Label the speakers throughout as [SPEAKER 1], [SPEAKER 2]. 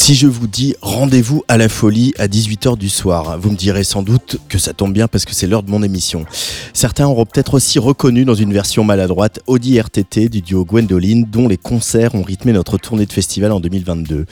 [SPEAKER 1] Si je vous dis rendez-vous à la folie à 18h du soir, vous me direz sans doute que ça tombe bien parce que c'est l'heure de mon émission. Certains auront peut-être aussi reconnu dans une version maladroite Audi RTT du duo Gwendoline dont les concerts ont rythmé notre tournée de festival en 2022.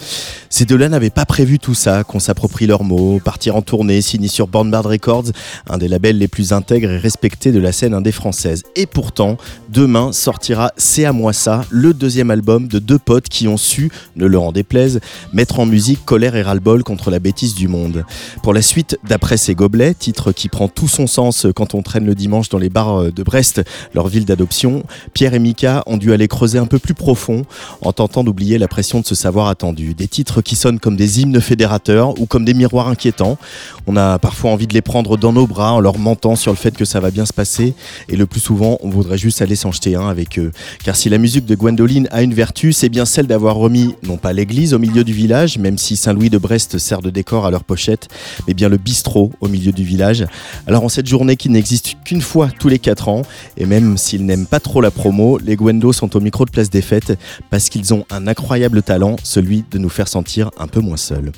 [SPEAKER 1] Ces deux-là n'avaient pas prévu tout ça, qu'on s'approprie leurs mots, partir en tournée, signer sur Bornbard Records, un des labels les plus intègres et respectés de la scène indé française. Et pourtant, demain sortira C'est à moi ça, le deuxième album de deux potes qui ont su, ne leur en déplaise, mettre en musique colère et ras-le-bol contre la bêtise du monde. Pour la suite, d'après ces gobelets, titre qui prend tout son sens quand on traîne le dimanche dans les bars de Brest, leur ville d'adoption, Pierre et Mika ont dû aller creuser un peu plus profond en tentant d'oublier la pression de ce savoir attendu. Qui sonnent comme des hymnes fédérateurs ou comme des miroirs inquiétants. On a parfois envie de les prendre dans nos bras en leur mentant sur le fait que ça va bien se passer et le plus souvent, on voudrait juste aller s'en jeter un avec eux. Car si la musique de Gwendoline a une vertu, c'est bien celle d'avoir remis non pas l'église au milieu du village, même si Saint-Louis de Brest sert de décor à leur pochette, mais bien le bistrot au milieu du village. Alors en cette journée qui n'existe qu'une fois tous les 4 ans, et même s'ils n'aiment pas trop la promo, les Gwendo sont au micro de Place des Fêtes parce qu'ils ont un incroyable talent, celui de nous faire sentir un peu moins seuls.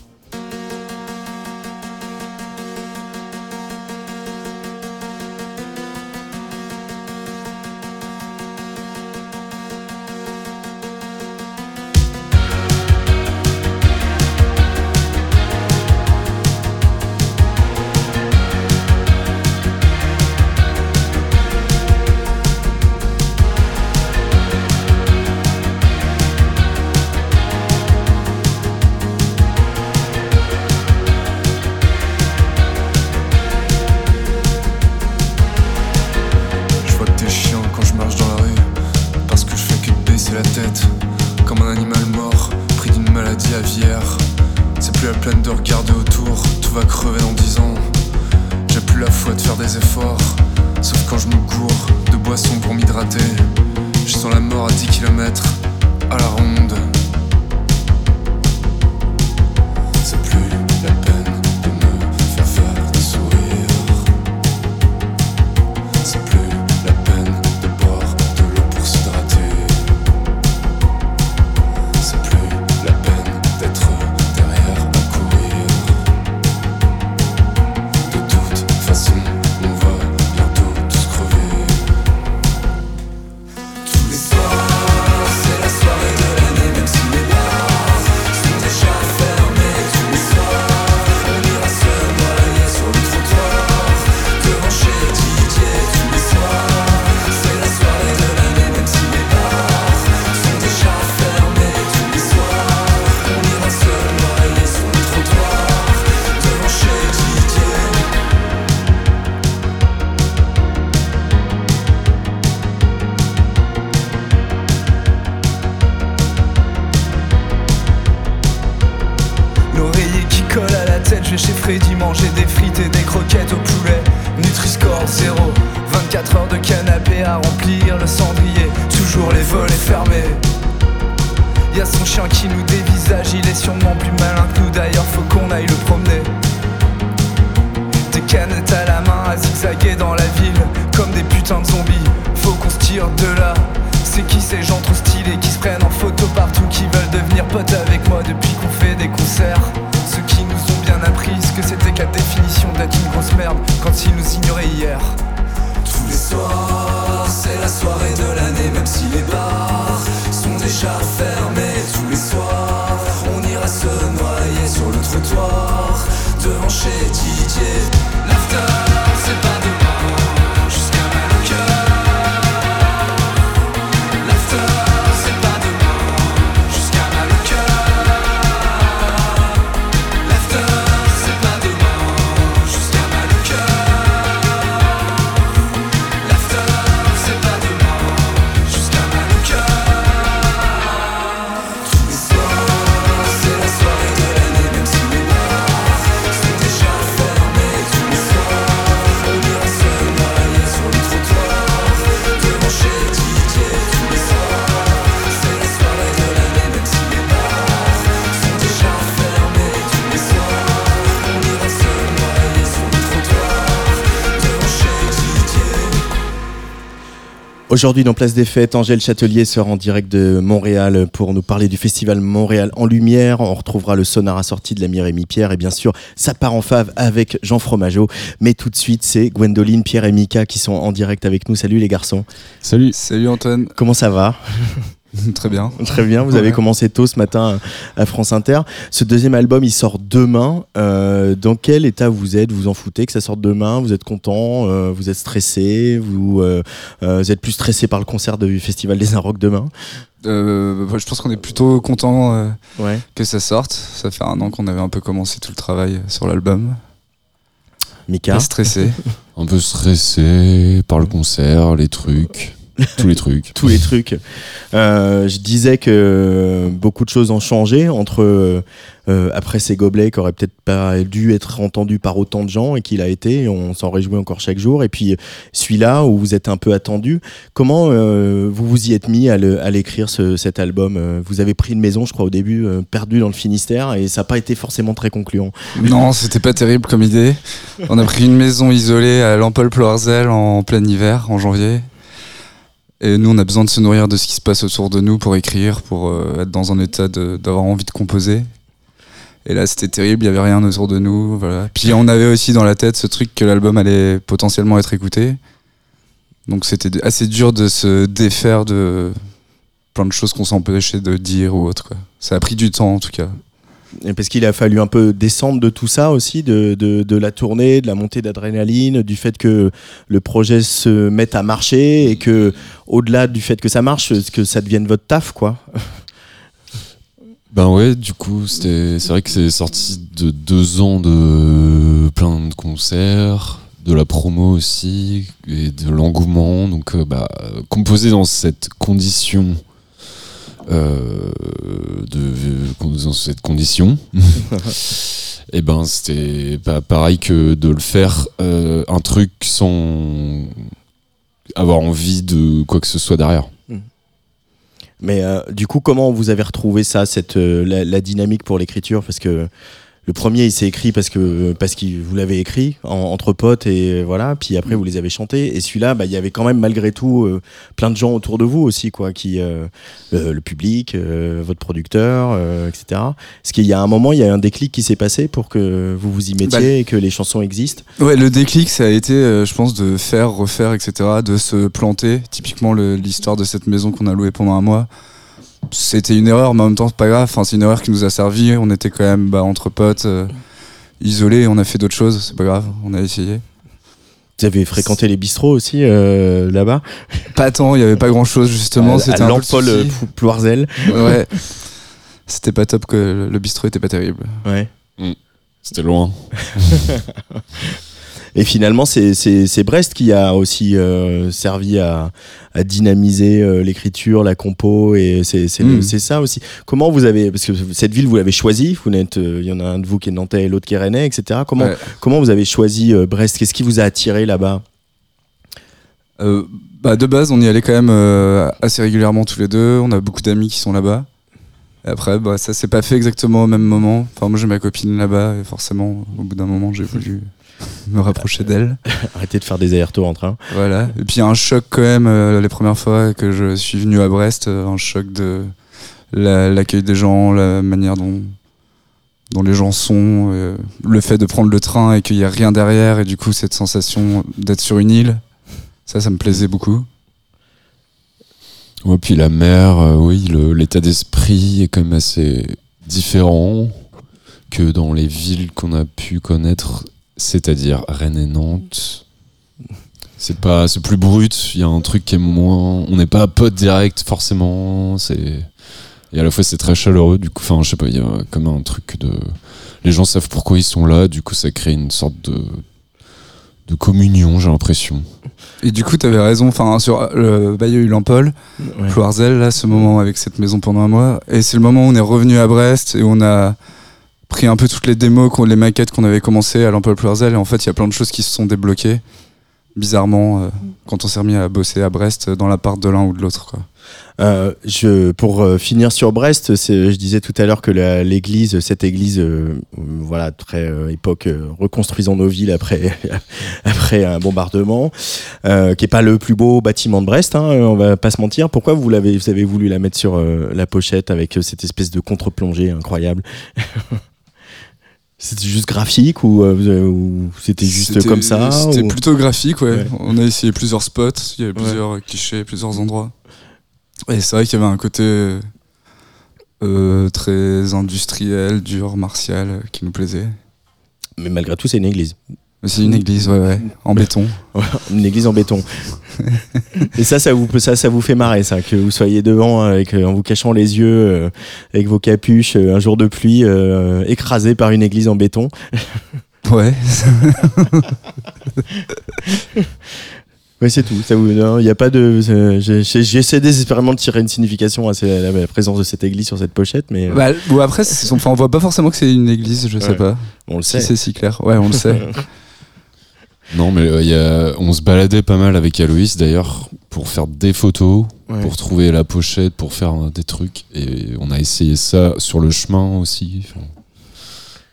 [SPEAKER 2] c'est qui ces gens trop stylés qui se prennent en photo partout, qui veulent devenir potes avec moi depuis qu'on fait des concerts? Ceux qui nous ont bien appris ce que c'était que la définition d'être une grosse merde quand ils nous ignoraient hier. Tous les soirs, c'est la soirée de l'année, même si les bars sont déjà fermés. Tous les soirs, on ira se noyer sur le trottoir devant chez Didier.
[SPEAKER 1] Aujourd'hui, dans Place des Fêtes, Angèle Châtelier sera en direct de Montréal pour nous parler du festival Montréal en Lumière. On retrouvera le sonar assorti de l'ami Rémi Pierre et bien sûr, ça part en fave avec Jean Fromageau. Mais tout de suite, c'est Gwendoline, Pierre et Mika qui sont en direct avec nous. Salut les garçons.
[SPEAKER 3] Salut.
[SPEAKER 2] Salut Antoine.
[SPEAKER 1] Comment ça va?
[SPEAKER 2] Très bien.
[SPEAKER 1] Très bien, vous avez commencé tôt ce matin à France Inter. Ce deuxième album, il sort demain. Euh, dans quel état vous êtes? Vous en foutez que ça sorte demain? Vous êtes content? Euh, Vous êtes stressé? Vous, euh, vous, êtes plus stressé par le concert du Festival des Inrocks demain?
[SPEAKER 2] Je pense qu'on est plutôt content que ça sorte. Ça fait un an qu'on avait un peu commencé tout le travail sur l'album.
[SPEAKER 1] Mika?
[SPEAKER 2] Pas stressé.
[SPEAKER 3] un peu stressé par le concert, les trucs. Tous les trucs.
[SPEAKER 1] Tous les trucs. Euh, je disais que beaucoup de choses ont changé entre euh, après ces gobelets qui auraient peut-être pas dû être entendus par autant de gens et qu'il a été. on s'en réjouit encore chaque jour. Et puis celui-là où vous êtes un peu attendu. Comment euh, vous vous y êtes mis à l'écrire cet album? Vous avez pris une maison, je crois au début, perdu dans le Finistère et ça n'a pas été forcément très concluant.
[SPEAKER 2] Non, c'était pas terrible comme idée. On a pris une maison isolée à Lampol Ploarzel en plein hiver, en janvier. Et nous, on a besoin de se nourrir de ce qui se passe autour de nous pour écrire, pour euh, être dans un état d'avoir envie de composer. Et là, c'était terrible, il n'y avait rien autour de nous. Voilà. Puis on avait aussi dans la tête ce truc que l'album allait potentiellement être écouté. Donc c'était assez dur de se défaire de plein de choses qu'on s'empêchait de dire ou autre. Ça a pris du temps en tout cas
[SPEAKER 1] parce qu'il a fallu un peu descendre de tout ça aussi, de, de, la tournée, de la montée d'adrénaline, du fait que le projet se mette à marcher et que, au-delà du fait que ça marche, que ça devienne votre taf, quoi.
[SPEAKER 3] Ben ouais, du coup, c'est vrai que c'est sorti de deux ans de plein de concerts, de la promo aussi, et de l'engouement. Donc, euh, bah, composé dans cette condition euh, de, dans cette condition. et eh ben c'était pas pareil que de le faire euh, un truc sans avoir envie de quoi que ce soit derrière. Hmm.
[SPEAKER 1] Mais euh, du coup, comment vous avez retrouvé ça, cette, la, dynamique pour l'écriture? Parce que le premier, il s'est écrit parce que parce que vous l'avez écrit entre potes et voilà. Puis après, vous les avez chantés. Et celui-là, bah, il y avait quand même malgré tout euh, plein de gens autour de vous aussi, quoi, qui euh, le public, euh, votre producteur, etc. Est-ce qu'il y a un moment, il y a un déclic qui s'est passé pour que vous vous y mettiez bah, et que les chansons existent
[SPEAKER 2] Ouais, le déclic, ça a été, je pense, de faire, refaire, etc., de se planter. Typiquement, l'histoire de cette maison qu'on a louée pendant un mois c'était une erreur, mais en même temps, c'est pas grave. Enfin, c'est une erreur qui nous a servi. On était quand même bah, entre potes, euh, isolés. On a fait d'autres choses. C'est pas grave. On a essayé.
[SPEAKER 1] Vous avez fréquenté les bistrots aussi euh, là-bas?
[SPEAKER 2] Pas tant. Il y avait pas grand-chose justement.
[SPEAKER 1] c'était un Paul Ploirzel.
[SPEAKER 2] Ouais. C'était pas top que le bistrot était pas terrible.
[SPEAKER 1] Ouais.
[SPEAKER 3] Mm. C'était loin.
[SPEAKER 1] Et finalement, c'est Brest qui a aussi euh, servi à, dynamiser euh, l'écriture, la compo, et hmm. c'est ça aussi. Comment vous avez, parce que cette ville, vous l'avez choisie, vous euh, il y en a un de vous qui est nantais et l'autre qui est rennais, etc. Comment, comment vous avez choisi Brest? Qu'est-ce qui vous a attiré là-bas?
[SPEAKER 2] Bah de base, on y allait quand même assez régulièrement tous les deux. On a beaucoup d'amis qui sont là-bas. Après, bah, ça s'est pas fait exactement au même moment. Enfin, moi, j'ai ma copine là-bas, et forcément, au bout d'un moment, j'ai voulu me rapprocher d'elle.
[SPEAKER 1] Arrêter de faire des allers-retours en train.
[SPEAKER 2] Voilà. Et puis un choc quand même euh, les premières fois que je suis venu à Brest, euh, un choc de l'accueil des gens, la manière dont dont les gens sont, euh, le fait de prendre le train et qu'il n'y a rien derrière et du coup cette sensation d'être sur une île, ça, ça me plaisait beaucoup.
[SPEAKER 3] Ouais, puis la mer, oui, l'état d'esprit est quand même assez différent que dans les villes qu'on a pu connaître c'est-à-dire Rennes et Nantes. C'est pas, c'est plus brut. Il y a un truc qui est moins. On n'est pas pote direct forcément. C'est et à la fois c'est très chaleureux. Du coup, enfin, je sais pas. Il y a comme un truc de. Les gens savent pourquoi ils sont là. Du coup, ça crée une sorte de de communion, j'ai l'impression.
[SPEAKER 2] Et du coup, tu avais raison. Enfin, sur le Bayeux Lampol, ouais. là, ce moment avec cette maison pendant un mois. Et c'est le moment où on est revenu à Brest et on a pris un peu toutes les démos, les maquettes qu'on avait commencé à l'Ample Plazel et en fait il y a plein de choses qui se sont débloquées. bizarrement euh, quand on s'est remis à bosser à Brest dans l'appart de l'un ou de l'autre.
[SPEAKER 1] Euh, je, pour euh, finir sur Brest, je disais tout à l'heure que la- l'église, cette église, euh, euh, voilà, très euh, époque, euh, reconstruisons nos villes après, après un bombardement, euh, qui est pas le plus beau bâtiment de Brest, hein, on va pas se mentir. Pourquoi vous l'avez, vous avez voulu la mettre sur euh, la pochette avec euh, cette espèce de contre-plongée incroyable? C'était juste graphique ou, euh, ou c'était juste
[SPEAKER 2] C'était-
[SPEAKER 1] comme ça
[SPEAKER 2] C'était
[SPEAKER 1] ou-
[SPEAKER 2] plutôt graphique, ouais.
[SPEAKER 1] Ouais.
[SPEAKER 2] On a essayé plusieurs spots, il y avait plusieurs clichés, plusieurs endroits. Et c'est vrai qu'il y avait un côté euh, très industriel, dur, martial, euh, qui nous plaisait.
[SPEAKER 1] Mais malgré tout, c'est une église.
[SPEAKER 2] C'est une église, ouais, ouais, en béton.
[SPEAKER 1] Une église en béton. Et ça, ça vous, ça, ça vous fait marrer, ça, que vous soyez devant avec, euh, en vous cachant les yeux, euh, avec vos capuches, euh, un jour de pluie, euh, écrasé par une église en béton.
[SPEAKER 2] Ouais.
[SPEAKER 1] Ouais, c'est tout. Ça vous, il n'y a pas de. J'essaie désespérément de tirer une signification à la présence de cette église sur cette pochette, mais
[SPEAKER 2] Bah, ou après, enfin, on voit pas forcément que c'est une église, je sais
[SPEAKER 1] Ouais.
[SPEAKER 2] pas.
[SPEAKER 1] on le
[SPEAKER 2] Si
[SPEAKER 1] sait.
[SPEAKER 2] c'est si clair. Ouais, on le sait.
[SPEAKER 3] Non, mais euh, y a... on se baladait pas mal avec Aloïs d'ailleurs pour faire des photos,
[SPEAKER 1] Ouais.
[SPEAKER 3] pour trouver la pochette, pour faire des trucs. Et on a essayé ça sur le chemin aussi. Enfin,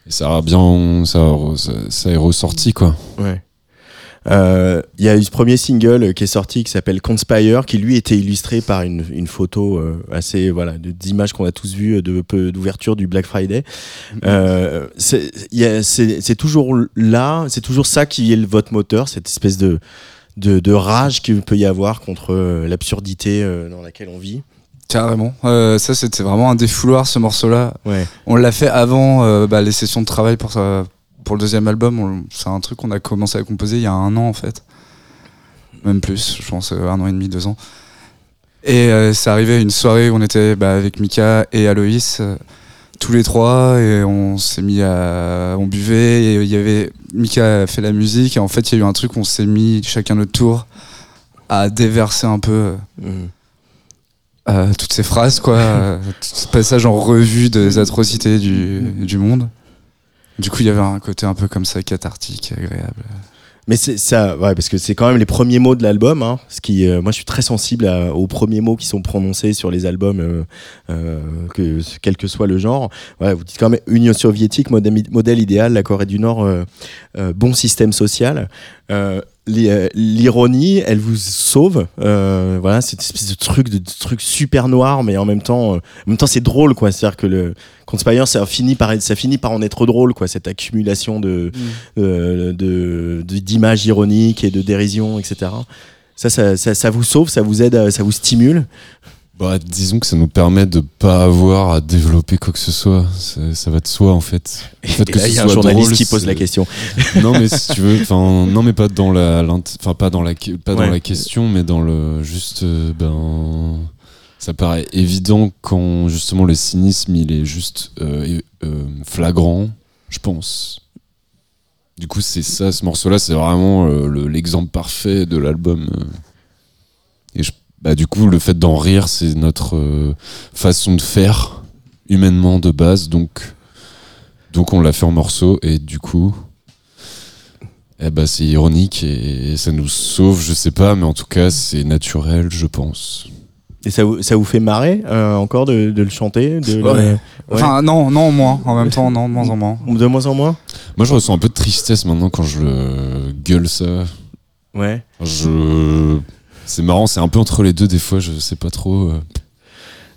[SPEAKER 3] Et ça a bien, ça, a- ça, ça est ressorti quoi.
[SPEAKER 1] Ouais. Euh, Il y a eu ce premier single qui est sorti qui s'appelle Conspire qui lui était illustré par une, une photo euh, assez voilà d'images qu'on a tous vues de peu d'ouverture du Black Friday. Euh, c'est toujours là, c'est toujours ça qui est le- votre moteur, cette espèce de de, de rage qu'il peut y avoir contre l'absurdité dans laquelle on vit.
[SPEAKER 2] Carrément. Euh, ça, c'était vraiment un défouloir, ce morceau-là.
[SPEAKER 1] Ouais.
[SPEAKER 2] On l'a fait avant euh, bah, les sessions de travail pour, ça- pour le deuxième album. C'est un truc qu'on a commencé à composer il y a un an, en fait. Même plus, je pense, euh, un an et demi, deux ans. Et euh, c'est arrivé une soirée où on était bah, avec Mika et Aloïs, euh, tous les trois, et on s'est mis à. On buvait, et il y avait. Mika a fait la musique, et en fait, il y a eu un truc où on s'est mis chacun notre tour à déverser un peu. toutes ces phrases, quoi, ce passage en revue des atrocités du monde. Du coup, il y avait un côté un peu comme ça, cathartique, agréable.
[SPEAKER 1] Mais c'est ça, ouais, parce que c'est quand même les premiers mots de l'album. Hein, ce qui, euh, moi, je suis très sensible aux premiers mots qui sont prononcés sur les albums, euh, euh, que quel que soit le genre. Ouais, vous dites quand même Union soviétique, modèle, idéal, la Corée du Nord, bon système social. Euh, l'i- L'ironie, elle vous sauve. Euh, voilà, cette espèce de truc, de, de truc super noir, mais en même temps, euh, en même temps, c'est drôle, quoi. C'est-à-dire que le Conspire, ça finit par, ça finit par en être drôle, quoi. Cette accumulation de euh, de de- d'images ironiques et de dérision, etc. Ça, ça, ça, ça vous sauve, ça vous aide, à- ça vous stimule.
[SPEAKER 3] Bah, disons que ça nous permet de pas avoir à développer quoi que ce soit. Ça, va de soi en fait. Le fait
[SPEAKER 1] Et
[SPEAKER 3] que
[SPEAKER 1] là,
[SPEAKER 3] ce
[SPEAKER 1] il y a un journaliste
[SPEAKER 3] drôle,
[SPEAKER 1] qui pose la question.
[SPEAKER 3] non mais si tu veux enfin non mais pas dans la enfin pas dans la pas
[SPEAKER 1] Ouais.
[SPEAKER 3] dans la question mais dans le juste euh, ben ça paraît évident quand justement le cynisme il est juste euh, euh, flagrant je pense du coup c'est ça ce morceau là c'est vraiment euh, le- l'exemple parfait de l'album et je- bah du coup le fait d'en rire c'est notre euh, façon de faire humainement de base donc donc on l'a fait en morceaux et du coup eh ben, c'est ironique et ça nous sauve, je sais pas, mais en tout cas, c'est naturel, je pense.
[SPEAKER 1] Et ça vous, ça vous fait marrer euh, encore de, de le chanter de,
[SPEAKER 2] Ouais.
[SPEAKER 1] le-
[SPEAKER 2] Enfin, non, non, moins. En même temps, non, de moins en moins.
[SPEAKER 1] de moins en moins
[SPEAKER 3] Moi, je ressens un peu de tristesse maintenant quand je le gueule ça.
[SPEAKER 1] Ouais.
[SPEAKER 3] Je. C'est marrant, c'est un peu entre les deux des fois, je sais pas trop. euh.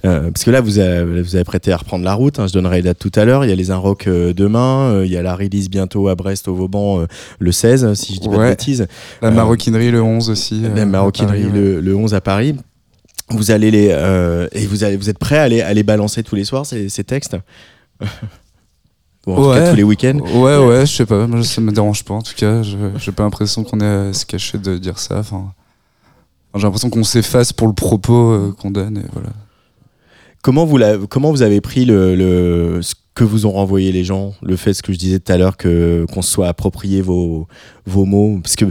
[SPEAKER 1] Euh, parce que là, vous avez, vous avez prêté à reprendre la route. hein, je donnerai les dates tout à l'heure. Il y a les Inrock euh, demain. euh, il y a la release bientôt à Brest, au Vauban, euh, le 16, si je dis pas de
[SPEAKER 2] Ouais.
[SPEAKER 1] bêtises.
[SPEAKER 2] La
[SPEAKER 1] Euh,
[SPEAKER 2] maroquinerie le 11 aussi. euh,
[SPEAKER 1] la maroquinerie
[SPEAKER 2] ouais.
[SPEAKER 1] le, le 11 à Paris. Vous allez les euh, et vous allez vous êtes prêt à les, à les balancer tous les soirs ces, ces textes? Ou en tout cas
[SPEAKER 2] Ouais.
[SPEAKER 1] tous les week-ends.
[SPEAKER 2] Ouais, ouais, je sais pas. Moi, ça me dérange pas. En tout cas, je- j'ai pas l'impression qu'on est à se cacher de dire ça. Enfin, j'ai l'impression qu'on s'efface pour le propos euh, qu'on donne. Et voilà.
[SPEAKER 1] Comment vous la- comment vous avez pris le, le ce que vous ont renvoyé les gens, le fait ce que je disais tout à l'heure que qu'on se soit approprié vos vos mots? Parce que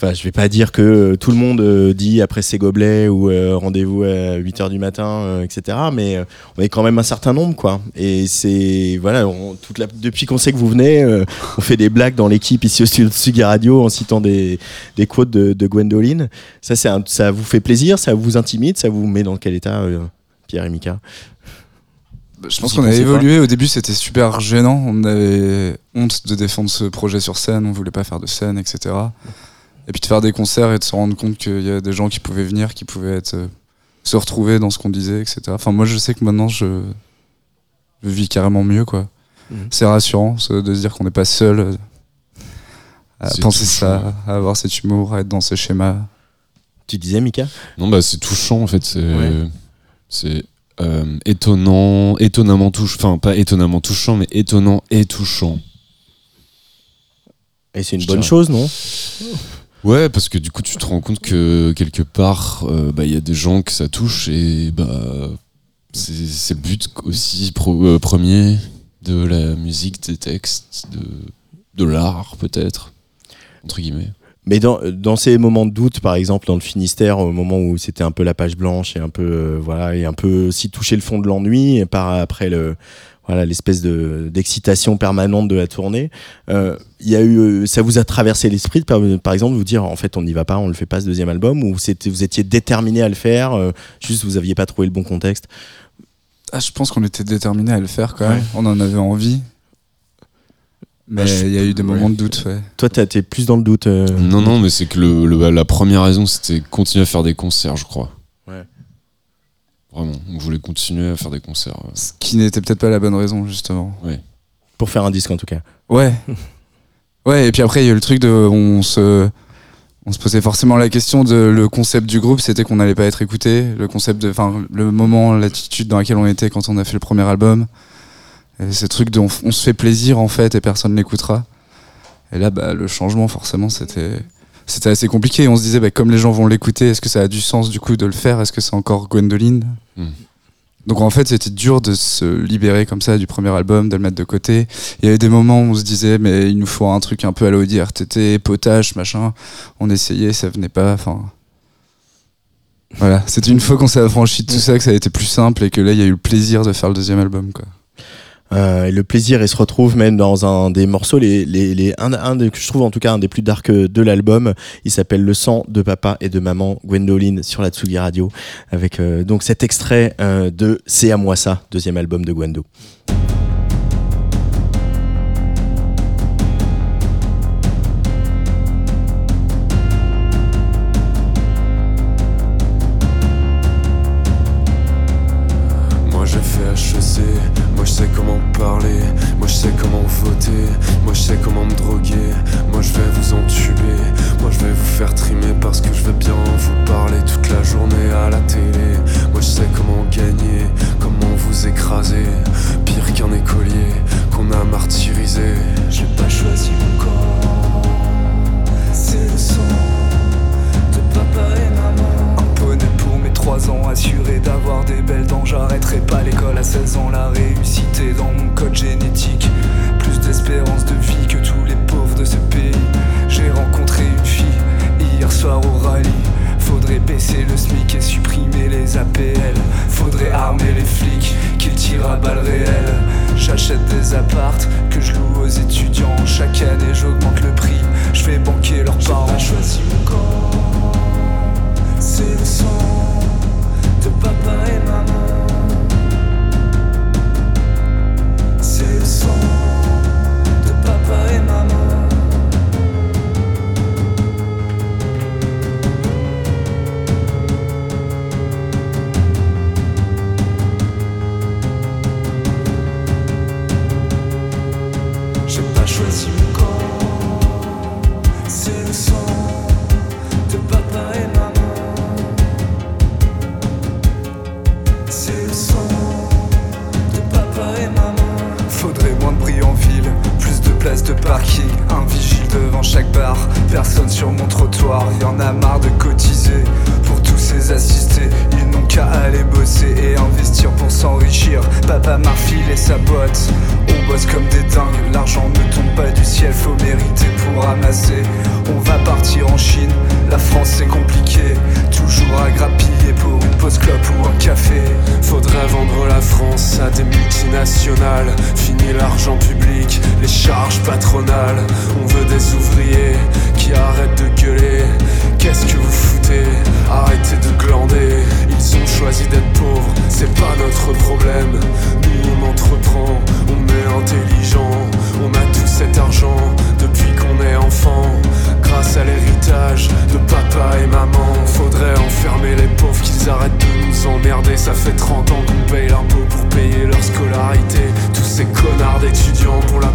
[SPEAKER 1] Enfin, je vais pas dire que euh, tout le monde euh, dit après ses gobelets ou euh, rendez-vous à 8 h du matin, euh, etc. Mais euh, on est quand même un certain nombre, quoi. Et c'est voilà, on- toute la, depuis qu'on sait que vous venez, euh, on fait des blagues dans l'équipe ici au studio de Sugi Radio en citant des, des quotes de, de Gwendoline. Ça, c'est un- ça vous fait plaisir, ça vous intimide, ça vous met dans quel état, euh, Pierre et Mika?
[SPEAKER 2] Bah, Je pense qu'on a évolué. Au début, c'était super gênant. On avait honte de défendre ce projet sur scène. On voulait pas faire de scène, etc. Et puis de faire des concerts et de se rendre compte qu'il y a des gens qui pouvaient venir, qui pouvaient être, euh, se retrouver dans ce qu'on disait, etc. Enfin, moi, je sais que maintenant, je, je vis carrément mieux, quoi.
[SPEAKER 1] Mhm.
[SPEAKER 2] C'est rassurant de se dire qu'on n'est pas seul euh, à penser ça, à avoir cet humour, à être dans ce schéma.
[SPEAKER 1] Tu disais, Mika?
[SPEAKER 3] Non, bah c'est touchant en fait. C'est
[SPEAKER 1] Ouais.
[SPEAKER 3] euh, étonnant, étonnamment touchant. Enfin, pas étonnamment touchant, mais étonnant et touchant.
[SPEAKER 1] Et c'est une
[SPEAKER 3] Je
[SPEAKER 1] bonne
[SPEAKER 3] dirais.
[SPEAKER 1] chose, non?
[SPEAKER 3] Ouais, parce que du coup, tu te rends compte que quelque part, euh, bah, il y a des gens que ça touche et bah c'est le but aussi pro- euh, premier de la musique, des textes, de, l'art peut-être entre guillemets.
[SPEAKER 1] Mais dans, dans ces moments de doute, par exemple dans le Finistère, au moment où c'était un peu la page blanche et un peu euh, voilà et un peu aussi toucher le fond de l'ennui, et par après le voilà l'espèce de d'excitation permanente de la tournée, euh, il y a eu euh, ça vous a traversé l'esprit de, par, par exemple vous dire en fait on n'y va pas, on le fait pas ce deuxième album ou c'était vous étiez déterminé à le faire, euh, juste vous aviez pas trouvé le bon contexte?
[SPEAKER 2] Ah, je pense qu'on était déterminé à le faire quand même.
[SPEAKER 1] Ouais.
[SPEAKER 2] On en avait envie. Mais
[SPEAKER 1] Ah,
[SPEAKER 2] il y a eu des
[SPEAKER 1] ouais.
[SPEAKER 2] moments de doute, ouais.
[SPEAKER 1] Toi t'es plus dans le doute. euh,
[SPEAKER 3] Non, non, mais c'est que le, le- la première raison, c'était continuer à faire des concerts, je crois. Vraiment, on voulait continuer à faire des concerts. euh.
[SPEAKER 2] Ce qui n'était peut-être pas la bonne raison, justement.
[SPEAKER 1] Pour faire un disque en tout cas.
[SPEAKER 2] Ouais. Ouais, et puis après, il y a eu le truc de. On se, on se posait forcément la question de. Le concept du groupe, c'était qu'on n'allait pas être écouté. Le concept de. Enfin, le moment, l'attitude dans laquelle on était quand on a fait le premier album. Et ce truc de. On, on se fait plaisir, en fait, et personne l'écoutera. Et là, bah, le changement, forcément, c'était. C'était assez compliqué. On se disait, bah, comme les gens vont l'écouter, est-ce que ça a du sens du coup de le faire? Est-ce que c'est encore Gwendoline?
[SPEAKER 3] Hmm.
[SPEAKER 2] Donc en fait, c'était dur de se libérer comme ça du premier album, de le mettre de côté. Il y avait des moments où on se disait, mais il nous faut un truc un peu à l'Audi RTT, potage, machin. On essayait, ça venait pas. Enfin. Voilà, c'était une fois qu'on s'est affranchi de tout ça que ça a été plus simple et que là, il y a eu le plaisir de faire le deuxième album. Quoi.
[SPEAKER 1] Euh, le plaisir, il se retrouve même dans un des morceaux, les, les, les, un, un que je trouve en tout cas un des plus dark de l'album. Il s'appelle Le sang de papa et de maman, Gwendoline, sur la Tsugi Radio, avec euh, donc cet extrait euh, de C'est à moi ça, deuxième album de Gwendo.
[SPEAKER 4] Je vais vous entuber, moi je vais vous faire trimer parce que je vais bien vous parler toute la journée à la télé. Moi je sais comment gagner, comment vous écraser, pire qu'un écolier qu'on a martyrisé. J'ai pas choisi mon corps, c'est le sang de papa et maman.
[SPEAKER 5] Un poney pour mes 3 ans, assuré d'avoir des belles dents. J'arrêterai pas l'école à 16 ans, la réussite baisser le SMIC et supprimer les APL. Faudrait armer les flics, qu'ils tirent à balles réelles. J'achète des appartes que je loue aux étudiants. Chaque année j'augmente le prix, je fais banquer leurs parents. J'ai pas choisi mon corps, c'est le sang de papa et maman. C'est le sang de parking, un vigile devant chaque bar, personne sur mon trottoir. Y en a marre de cotiser ces assistés. Ils n'ont qu'à aller bosser et investir pour s'enrichir. Papa m'a refilé sa boîte. On bosse comme des dingues, l'argent ne tombe pas du ciel, faut mériter pour ramasser. On va partir en Chine, la France c'est compliqué. Toujours à grappiller pour une pause clope ou un café.
[SPEAKER 4] Faudrait vendre la France à des multinationales. Fini l'argent public, les charges patronales. On veut des ouvriers qui arrêtent de gueuler. Qu'est-ce que vous Arrêtez de glander. Ils ont choisi d'être pauvres, c'est pas notre problème. Nous on entreprend, on est intelligent. On a tout cet argent depuis qu'on est enfant. Grâce à l'héritage de papa et maman. Faudrait enfermer les pauvres qu'ils arrêtent de nous emmerder. Ça fait 30 ans qu'on paye l'impôt pour payer leur scolarité. Tous ces connards d'étudiants, pour la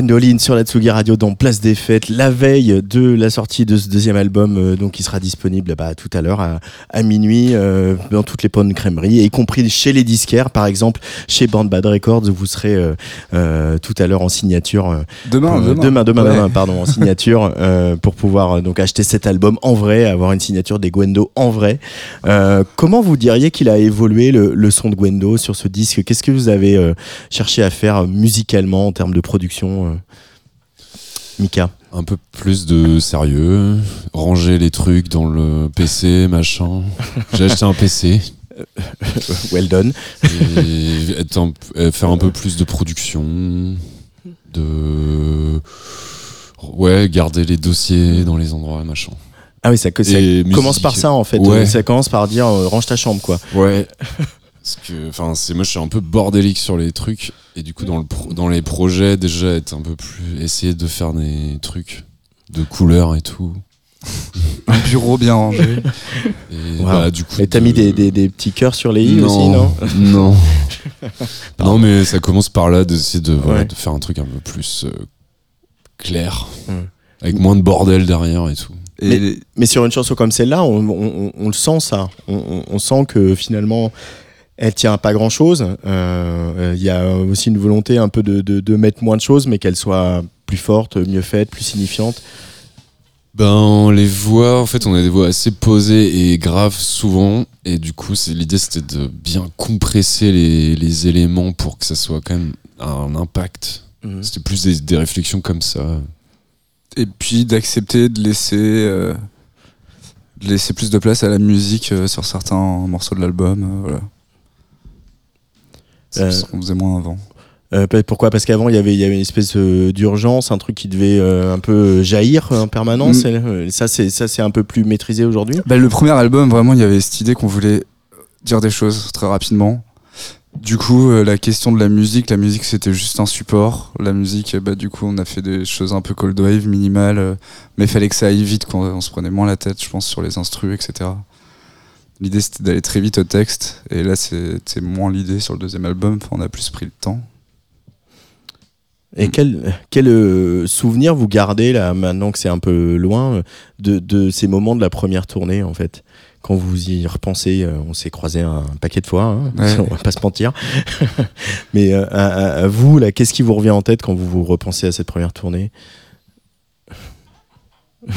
[SPEAKER 1] Gwendoline sur la Tsugi Radio dans Place des Fêtes, la veille de la sortie de ce deuxième album, euh, donc qui sera disponible bah, tout à l'heure à, à minuit euh, dans toutes les bonnes crèmeries, y compris chez les disquaires, par exemple chez Band Bad Records, où vous serez euh, tout à l'heure en signature.
[SPEAKER 2] Demain,
[SPEAKER 1] pour-
[SPEAKER 2] demain.
[SPEAKER 1] demain, demain,
[SPEAKER 2] Ouais.
[SPEAKER 1] demain, pardon, en signature pour pouvoir donc acheter cet album en vrai, avoir une signature des Gwendo en vrai. Comment vous diriez qu'il a évolué le, le son de Gwendo sur ce disque? Qu'est-ce que vous avez cherché à faire musicalement en termes de production, euh, Mika
[SPEAKER 3] Un peu plus de sérieux, ranger les trucs dans le PC, machin. J'ai acheté un PC
[SPEAKER 1] Well done.
[SPEAKER 3] et être un- euh, faire un peu plus de production, de ouais, garder les dossiers dans les endroits, machin.
[SPEAKER 1] Ah oui, ça, commence
[SPEAKER 3] musique.
[SPEAKER 1] par ça en fait.
[SPEAKER 3] Ouais.
[SPEAKER 1] Ça commence par dire euh, range ta chambre quoi.
[SPEAKER 3] Ouais. Parce que, enfin, c'est moi, je suis un peu bordélique sur les trucs. Et du coup, dans, le pro- dans les projets, déjà, être un peu plus. Essayer de faire des trucs de couleurs et tout.
[SPEAKER 2] Un bureau bien rangé.
[SPEAKER 3] Et
[SPEAKER 1] Wow.
[SPEAKER 3] bah, du coup.
[SPEAKER 1] Et t'as
[SPEAKER 3] de-
[SPEAKER 1] mis des, des, des petits cœurs sur les i aussi, non
[SPEAKER 3] Non. non, mais ça commence par là d'essayer de, voilà,
[SPEAKER 1] Ouais.
[SPEAKER 3] de faire un truc un peu plus euh, clair. Avec moins de bordel derrière et tout.
[SPEAKER 2] Et
[SPEAKER 1] Mais-
[SPEAKER 2] les-
[SPEAKER 1] Mais sur une chanson comme celle-là, on, on- on- on le sent ça. On, on- on sent que finalement, elle tient à pas grand-chose. Euh, Il y a aussi une volonté un peu de, de- de mettre moins de choses, mais qu'elle soit plus forte, mieux faite, plus signifiante.
[SPEAKER 3] Ben, les voix, en fait, on a des voix assez posées et graves souvent. Et du coup, l'idée, c'était de bien compresser les, les éléments pour que ça soit quand même un impact. C'était plus des, des réflexions comme ça.
[SPEAKER 2] et puis d'accepter de laisser euh, de laisser plus de place à la musique euh, sur certains morceaux de l'album euh, voilà c'est
[SPEAKER 1] Euh,
[SPEAKER 2] ce qu'on faisait moins avant
[SPEAKER 1] Euh, peut-être pourquoi? Parce qu'avant, il y avait, il y avait une espèce euh, d'urgence, un truc qui devait euh, un peu jaillir en permanence.
[SPEAKER 2] Mm.
[SPEAKER 1] Ça, c'est un peu plus maîtrisé aujourd'hui?
[SPEAKER 2] Bah, le premier album vraiment il y avait cette idée qu'on voulait dire des choses très rapidement du coup la question de la musique la musique c'était juste un support la musique bah, du coup on a fait des choses un peu cold wave minimales mais il fallait que ça aille vite qu'on on se prenait moins la tête je pense sur les instrus etc l'idée c'était d'aller très vite au texte. Et là c'est c'est moins l'idée sur le deuxième album. Enfin, on a plus pris le temps.
[SPEAKER 1] Et quel, quel euh, souvenir vous gardez, là, maintenant que c'est un peu loin, de, de ces moments de la première tournée, en fait? Quand vous y repensez, euh, on s'est croisé un paquet de fois, hein,
[SPEAKER 2] Ouais.
[SPEAKER 1] on va pas se mentir. Mais euh, à vous, là, qu'est-ce qui vous revient en tête quand vous vous repensez à cette première tournée?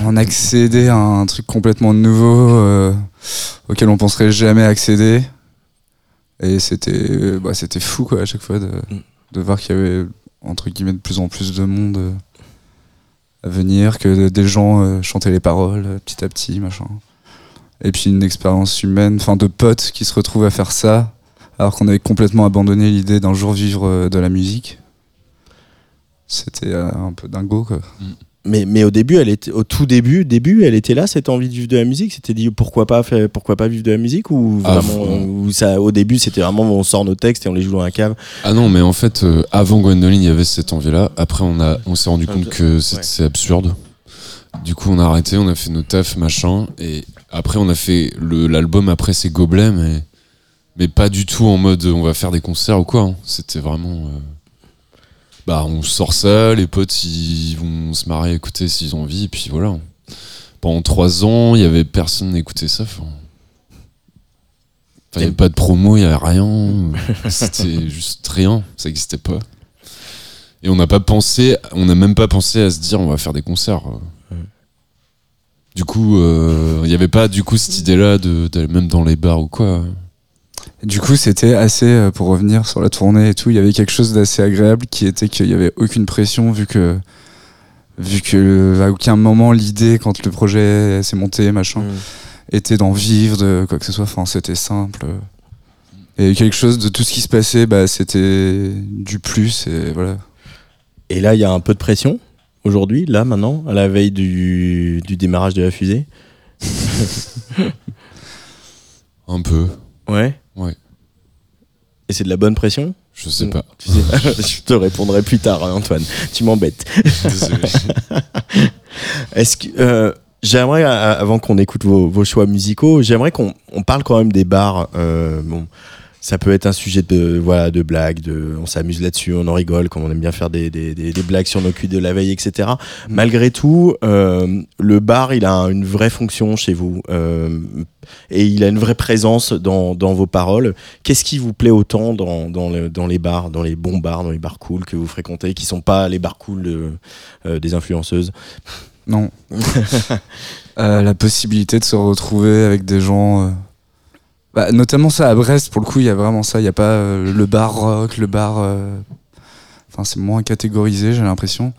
[SPEAKER 2] On accédait à un truc complètement nouveau euh, auquel on penserait jamais accéder. Et c'était bah, c'était fou quoi à chaque fois de,
[SPEAKER 1] Mm.
[SPEAKER 2] de voir qu'il y avait entre guillemets de plus en plus de monde euh, à venir que des gens euh, chantaient les paroles petit à petit machin. Et puis une expérience humaine enfin de potes qui se retrouvent à faire ça alors qu'on avait complètement abandonné l'idée d'un jour vivre de la musique. C'était un peu dingo quoi
[SPEAKER 1] mais, mais au début, elle était, au tout début, début, elle était là, cette envie de vivre de la musique. C'était dit pourquoi pas, faire, pourquoi pas vivre de la musique ou
[SPEAKER 3] Ah,
[SPEAKER 1] vraiment,
[SPEAKER 3] faut-
[SPEAKER 1] ou ça, au début, c'était vraiment on sort nos textes et on les joue dans la cave.
[SPEAKER 3] Ah non, mais en fait, euh, avant Gwendoline, il y avait cette envie-là. Après, on, a, on s'est rendu compte que c'est
[SPEAKER 1] ouais.
[SPEAKER 3] c'est absurde. Du coup, on a arrêté, on a fait nos tafs, machin. Et après, on a fait l'album après ces gobelets, mais, mais pas du tout en mode on va faire des concerts ou quoi. hein. C'était vraiment. euh, bah, on sort ça, les potes ils vont se marrer, écouter s'ils ont envie, et puis voilà. Pendant trois ans, il y avait personne à écouter ça. Enfin, il n'y avait pas de promo, il n'y avait rien. C'était juste rien, ça n'existait pas. Et on n'a pas pensé, on n'a même pas pensé à se dire on va faire des concerts. Du coup, euh, il n'y avait pas du coup cette idée-là de- d'aller même dans les bars ou quoi.
[SPEAKER 2] Du coup, c'était assez, euh, pour revenir sur la tournée et tout, il y avait quelque chose d'assez agréable qui était qu'il n'y avait aucune pression vu que, vu que à aucun moment l'idée, quand le projet s'est monté, machin, était d'en vivre, de quoi que ce soit. Enfin, c'était simple. Et quelque chose de tout ce qui se passait, bah, c'était du plus et voilà.
[SPEAKER 1] Et là, il y a un peu de pression aujourd'hui, là, maintenant, à la veille du, du démarrage de la fusée?
[SPEAKER 3] Un peu,
[SPEAKER 1] Ouais.
[SPEAKER 3] Ouais.
[SPEAKER 1] Et c'est de la bonne pression?
[SPEAKER 3] Je sais pas.
[SPEAKER 1] Tu sais, Je te répondrai plus tard, hein, Antoine. Tu m'embêtes.
[SPEAKER 3] Désolé.
[SPEAKER 1] Est-ce que euh, j'aimerais, euh, avant qu'on écoute vos, vos choix musicaux, j'aimerais qu'on on parle quand même des bars. euh, bon, ça peut être un sujet de voilà de blague, de, on s'amuse là-dessus, on en rigole, comme on aime bien faire des, des, des, des blagues sur nos culs de la veille, etc. Malgré tout, euh, le bar, il a une vraie fonction chez vous euh, et il a une vraie présence dans, dans vos paroles. Qu'est-ce qui vous plaît autant dans, dans, le- dans les bars, dans les bons bars, dans les bars cool que vous fréquentez, qui sont pas les bars cool de- euh, des influenceuses?
[SPEAKER 2] Non. La possibilité de se retrouver avec des gens. Bah, notamment ça à Brest, pour le coup, il y a vraiment ça. Il n'y a pas euh, le bar rock, le bar. euh, Enfin, c'est moins catégorisé, j'ai l'impression.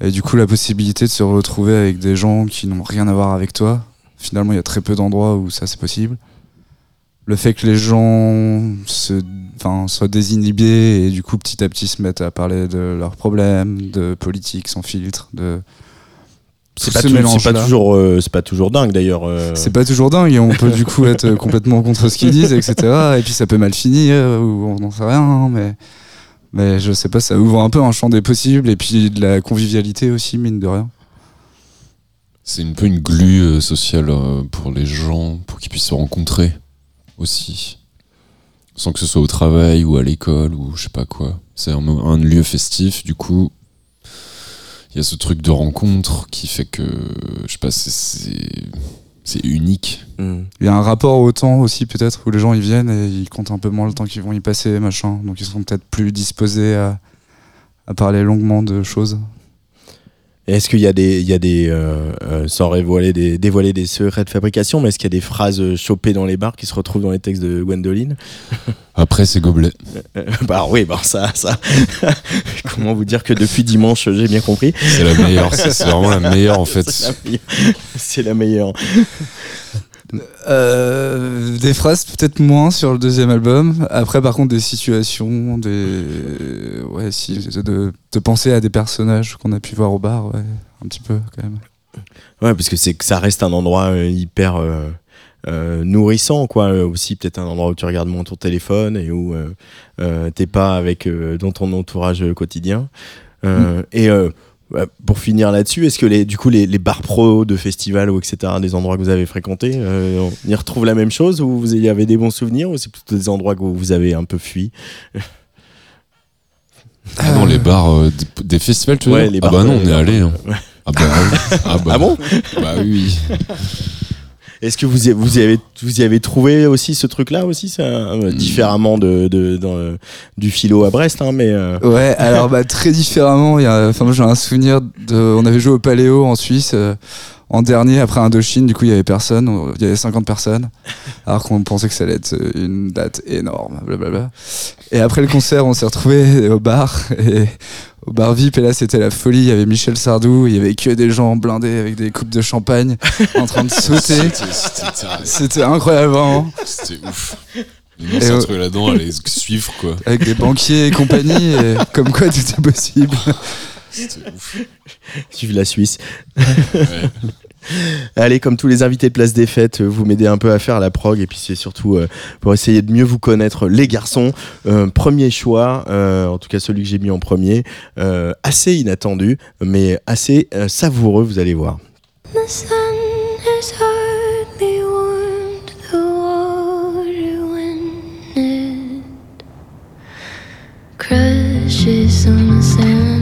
[SPEAKER 2] Et du coup, la possibilité de se retrouver avec des gens qui n'ont rien à voir avec toi. Finalement, il y a très peu d'endroits où ça c'est possible. Le fait que les gens se, soient désinhibés et du coup petit à petit se mettent à parler de leurs problèmes, de politique sans filtre, de
[SPEAKER 1] C'est pas,
[SPEAKER 2] ce
[SPEAKER 1] toujours, euh, c'est pas toujours dingue d'ailleurs. euh.
[SPEAKER 2] C'est pas toujours dingue et on peut du coup être complètement contre ce qu'ils disent, etc. Et puis ça peut mal finir ou on n'en sait rien, hein, mais, mais je sais pas, ça ouvre un peu un champ des possibles et puis de la convivialité aussi, mine de rien.
[SPEAKER 3] C'est un peu une glue euh, sociale euh, pour les gens, pour qu'ils puissent se rencontrer aussi. Sans que ce soit au travail ou à l'école ou je sais pas quoi. C'est un, un lieu festif, du coup. Il y a ce truc de rencontre qui fait que, je sais pas, c'est- unique.
[SPEAKER 1] Mm.
[SPEAKER 2] Il y a un rapport au temps aussi, peut-être, où les gens ils viennent et ils comptent un peu moins le temps qu'ils vont y passer, machin. Donc ils seront peut-être plus disposés à, à parler longuement de choses.
[SPEAKER 1] Est-ce qu'il y a des, il y a des euh, euh, sans des, dévoiler des secrets de fabrication, mais est-ce qu'il y a des phrases chopées dans les bars qui se retrouvent dans les textes de Gwendoline?
[SPEAKER 3] Après, c'est gobelet.
[SPEAKER 1] Euh, Bah oui, bah ça, ça. Comment vous dire que depuis dimanche, j'ai bien compris?
[SPEAKER 3] C'est la meilleure. C'est vraiment la meilleure en fait.
[SPEAKER 1] C'est la meilleure.
[SPEAKER 2] Euh, des phrases peut-être moins sur le deuxième album. Après, par contre, des situations, des ouais, si de, de penser à des personnages qu'on a pu voir au bar, ouais, un petit peu quand même.
[SPEAKER 1] Ouais, parce que c'est que ça reste un endroit euh, hyper euh, euh, nourrissant, quoi. Euh, Aussi, peut-être un endroit où tu regardes moins ton téléphone et où euh, t'es pas avec dans ton entourage quotidien. Euh, Et pour finir là-dessus, est-ce que les, du coup les, les bars pro de festivals ou etc., des endroits que vous avez fréquentés, euh, on y retrouve la même chose ou vous y avez des bons souvenirs ou c'est plutôt des endroits que vous avez un peu fui?
[SPEAKER 3] Ah non, les bars euh, des, festivals, tu veux
[SPEAKER 1] Ouais,
[SPEAKER 3] dire?
[SPEAKER 1] les
[SPEAKER 3] Ah bah non, on est allé. hein. Ah bah oui. Ah, bah,
[SPEAKER 1] Ah bon
[SPEAKER 3] Bah oui.
[SPEAKER 1] Est-ce que vous y, vous, y avez, vous y avez trouvé aussi ce truc-là aussi, ça, euh, différemment de, du philo à Brest, hein, mais euh,
[SPEAKER 2] Ouais, alors bah, très différemment. il y a- Enfin, moi j'ai un souvenir de. On avait joué au Paléo en Suisse euh, en dernier après Indochine. Du coup, il y avait personne. on- Il y avait 50 personnes. Alors qu'on pensait que ça allait être une date énorme. Blablabla. Et après le concert, on s'est retrouvés au bar. Et au bar VIP. Et là, c'était la folie. Il y avait Michel Sardou. Il y avait que des gens blindés avec des coupes de champagne en train de sauter.
[SPEAKER 3] C'était-
[SPEAKER 2] incroyable,
[SPEAKER 3] c'était ouf. Nous, on s'est là-dedans, à les suivre, quoi.
[SPEAKER 2] Avec des banquiers et compagnie. Et comme quoi, tout est possible.
[SPEAKER 3] C'était ouf.
[SPEAKER 1] suivre la Suisse.
[SPEAKER 3] Ouais.
[SPEAKER 1] Allez, comme tous les invités de Place des Fêtes, euh, vous m'aidez un peu à faire la prog et puis c'est surtout euh, pour essayer de mieux vous connaître, les garçons. Euh, premier choix, euh, en tout cas celui que j'ai mis en premier, euh, assez inattendu, mais assez euh, savoureux, vous allez voir.
[SPEAKER 6] The sun has hardly warmed the water when it crashes on the sand.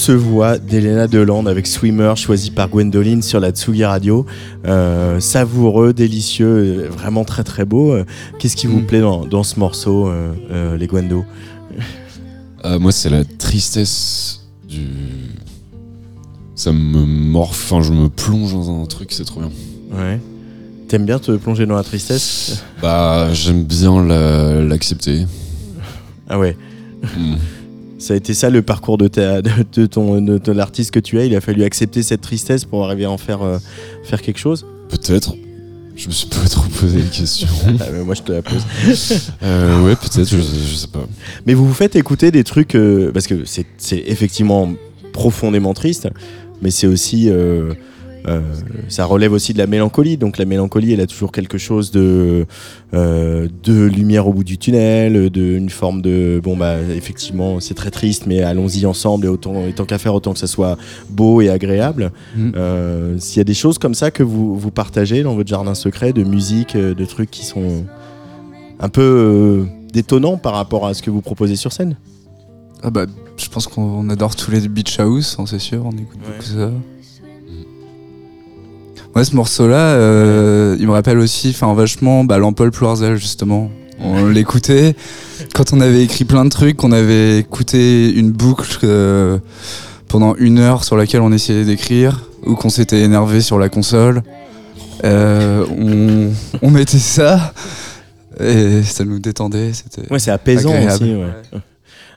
[SPEAKER 1] Douce voix d'Elena Deland avec Swimmer choisi par Gwendoline sur la Tsugi Radio. Euh, savoureux, délicieux, vraiment très très beau. Euh, Qu'est-ce qui vous
[SPEAKER 2] Mm.
[SPEAKER 1] plaît dans, dans ce morceau, euh, euh, les Gwendo?
[SPEAKER 3] Moi, c'est la tristesse du. Ça me morphe, enfin, je me plonge dans un truc, c'est trop bien.
[SPEAKER 1] Ouais. T'aimes bien te plonger dans la tristesse?
[SPEAKER 3] Bah, j'aime bien la- l'accepter.
[SPEAKER 1] Ah ouais.
[SPEAKER 3] Mm.
[SPEAKER 1] Ça a été ça le parcours de, ta, de, de ton, de, de l'artiste que tu es. Il a fallu accepter cette tristesse pour arriver à en faire, euh, faire quelque chose.
[SPEAKER 3] Peut-être. Je me suis pas trop posé la question.
[SPEAKER 1] Ah, mais moi, je te la pose.
[SPEAKER 3] Euh, ouais, peut-être, je, je sais pas.
[SPEAKER 1] Mais vous vous faites écouter des trucs euh, parce que c'est c'est effectivement profondément triste, mais c'est aussi euh, euh, ça relève aussi de la mélancolie. Donc la mélancolie, elle a toujours quelque chose de euh, de lumière au bout du tunnel, de une forme de bon bah effectivement c'est très triste, mais allons-y ensemble et autant et tant qu'à faire autant que ça soit beau et agréable.
[SPEAKER 2] Mm.
[SPEAKER 1] Euh, S'il y a des choses comme ça que vous vous partagez dans votre jardin secret, de musique, de trucs qui sont un peu euh, détonnants par rapport à ce que vous proposez sur scène?
[SPEAKER 2] Ah bah, je pense qu'on adore tous les beach house, hein, c'est sûr, on écoute
[SPEAKER 1] Ouais.
[SPEAKER 2] beaucoup ça. Ouais, ce morceau-là, euh, il me rappelle aussi, enfin vachement, bah, l'Ampol Ploirzel justement. On l'écoutait quand on avait écrit plein de trucs, on avait écouté une boucle euh, pendant une heure sur laquelle on essayait d'écrire, ou qu'on s'était énervé sur la console. Euh, on, on mettait ça et ça nous détendait. C'était
[SPEAKER 1] Ouais, c'est apaisant
[SPEAKER 2] Agréable.
[SPEAKER 1] aussi. ouais.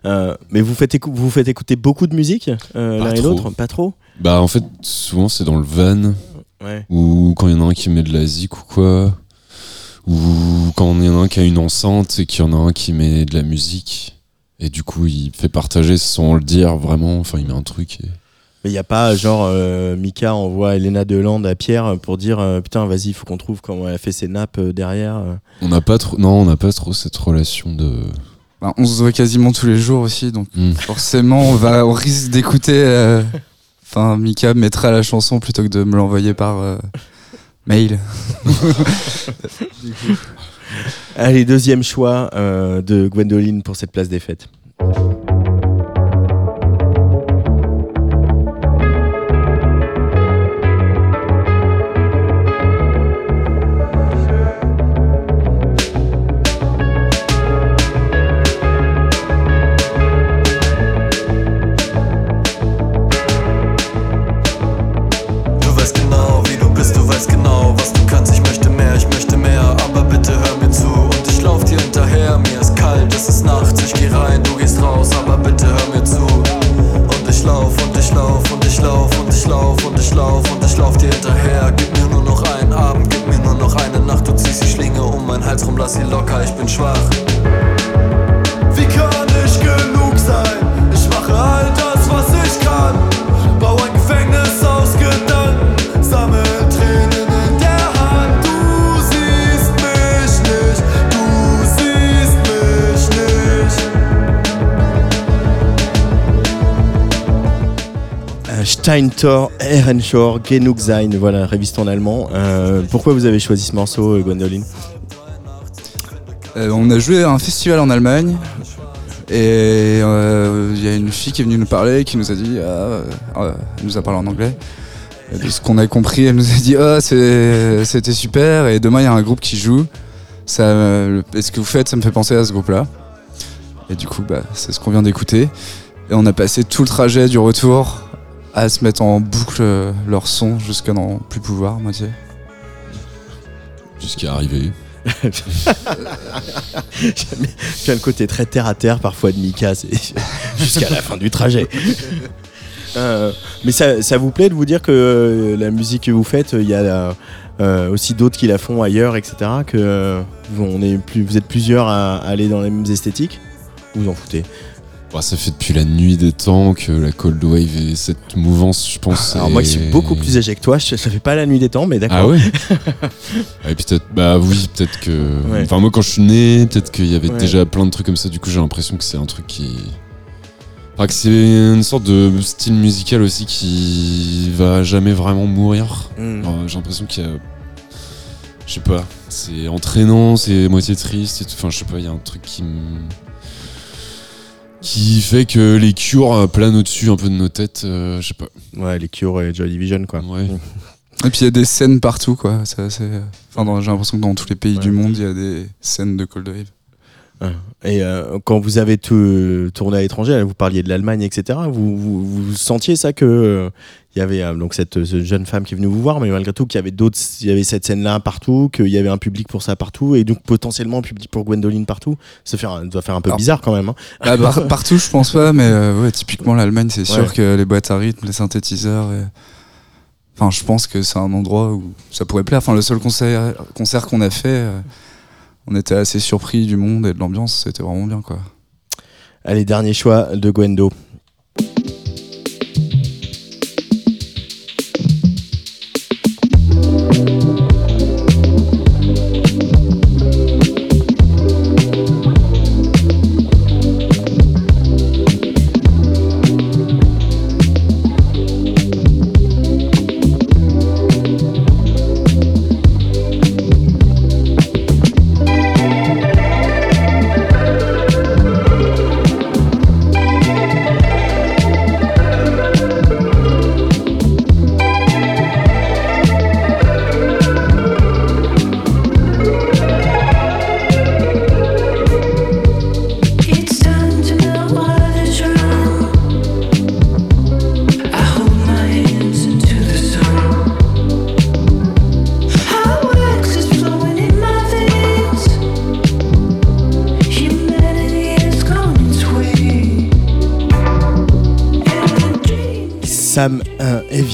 [SPEAKER 1] Euh, mais vous faites, vous faites écouter beaucoup de musique euh, l'un et l'autre Pas trop?
[SPEAKER 3] Bah, en fait, souvent, c'est dans le van,
[SPEAKER 1] Ouais.
[SPEAKER 3] ou quand il y en a un qui met de la zik ou quoi, ou quand il y en a un qui a une enceinte et qu'il y en a un qui met de la musique. Et du coup, il fait partager sans le dire vraiment. Enfin, il met un truc. Et...
[SPEAKER 1] Mais il n'y a pas, genre, euh, Mika envoie Elena Deland à Pierre pour dire euh, Putain, vas-y, il faut qu'on trouve comment elle a fait ses nappes euh, derrière.
[SPEAKER 3] On n'a pas trop. Non, on n'a pas trop cette relation de.
[SPEAKER 2] Bah, on se voit quasiment tous les jours aussi, donc
[SPEAKER 3] Hmm.
[SPEAKER 2] forcément on va, on risque d'écouter. Enfin, Mika mettra la chanson plutôt que de me l'envoyer par euh, mail.
[SPEAKER 1] Allez, deuxième choix euh, de Gwendoline pour cette place des fêtes. Steintor, Ehrenschor, Genug sein, voilà, réviste en allemand. Euh, pourquoi vous avez choisi ce morceau, euh, Gwendoline
[SPEAKER 2] Euh, on a joué à un festival en Allemagne et il y a une fille qui est venue nous parler qui nous a dit, ah, euh, elle nous a parlé en anglais. De ce qu'on a compris, elle nous a dit, ah, c'est- c'était super et demain il y a un groupe qui joue. Ça, et ce que vous faites, ça me fait penser à ce groupe-là. Et du coup, bah, c'est ce qu'on vient d'écouter. Et on a passé tout le trajet du retour à se mettre en boucle euh, leur son jusqu'à n'en plus pouvoir, moitié.
[SPEAKER 3] Jusqu'à arriver.
[SPEAKER 1] J'ai le côté très terre à terre parfois de Mika, jusqu'à la fin du trajet. Euh, mais ça, ça vous plaît de vous dire que euh, la musique que vous faites, il y a euh, aussi d'autres qui la font ailleurs, etc. Que euh, vous, on est plus, vous êtes plusieurs à, à aller dans les mêmes esthétiques? Vous vous en foutez
[SPEAKER 3] Bah, ça fait depuis la nuit des temps que la Cold Wave et cette mouvance, je pense.
[SPEAKER 1] Alors moi qui suis beaucoup plus âgé que toi, ça fait pas la nuit des temps, mais d'accord.
[SPEAKER 3] Ah ouais Ouais, peut-être, bah oui, peut-être que.
[SPEAKER 1] Ouais.
[SPEAKER 3] Enfin, moi quand je suis né, peut-être qu'il y avait
[SPEAKER 1] Ouais.
[SPEAKER 3] déjà plein de trucs comme ça, du coup j'ai l'impression que c'est un truc qui. Enfin, que c'est une sorte de style musical aussi qui va jamais vraiment mourir.
[SPEAKER 1] Mm.
[SPEAKER 3] Alors, j'ai l'impression qu'il y a. Je sais pas, c'est entraînant, c'est moitié triste et tout. Enfin, je sais pas, il y a un truc qui me. Qui fait que les cures euh, planent au-dessus un peu de nos têtes, euh, je sais pas.
[SPEAKER 1] Ouais, les Cure et Joy Division, quoi.
[SPEAKER 3] Ouais.
[SPEAKER 2] Et puis il y a des scènes partout, quoi. C'est assez- Enfin, dans- j'ai l'impression que dans tous les pays
[SPEAKER 1] Ouais.
[SPEAKER 2] du monde, il y a des scènes de Cold Wave.
[SPEAKER 1] Et euh, quand vous avez tout, tourné à l'étranger, vous parliez de l'Allemagne, etc. Vous, vous, vous sentiez ça que euh, il y avait euh, donc cette, cette jeune femme qui est venue vous voir, mais malgré tout qu'il y avait d'autres, il y avait cette scène-là partout, qu'il y avait un public pour ça partout, et donc potentiellement un public pour Gwendoline partout. Ça, fait, ça doit faire un peu
[SPEAKER 2] Alors-
[SPEAKER 1] bizarre quand même. hein.
[SPEAKER 2] Bah, par- partout, je pense pas, mais euh, ouais, typiquement l'Allemagne, c'est sûr
[SPEAKER 1] Ouais.
[SPEAKER 2] que les boîtes à rythme, les synthétiseurs. et- Enfin, je pense que c'est un endroit où ça pourrait plaire. Enfin, le seul concert, concert qu'on a fait, euh, on était assez surpris du monde et de l'ambiance. C'était vraiment bien, quoi.
[SPEAKER 1] Allez, dernier choix de Gwendo.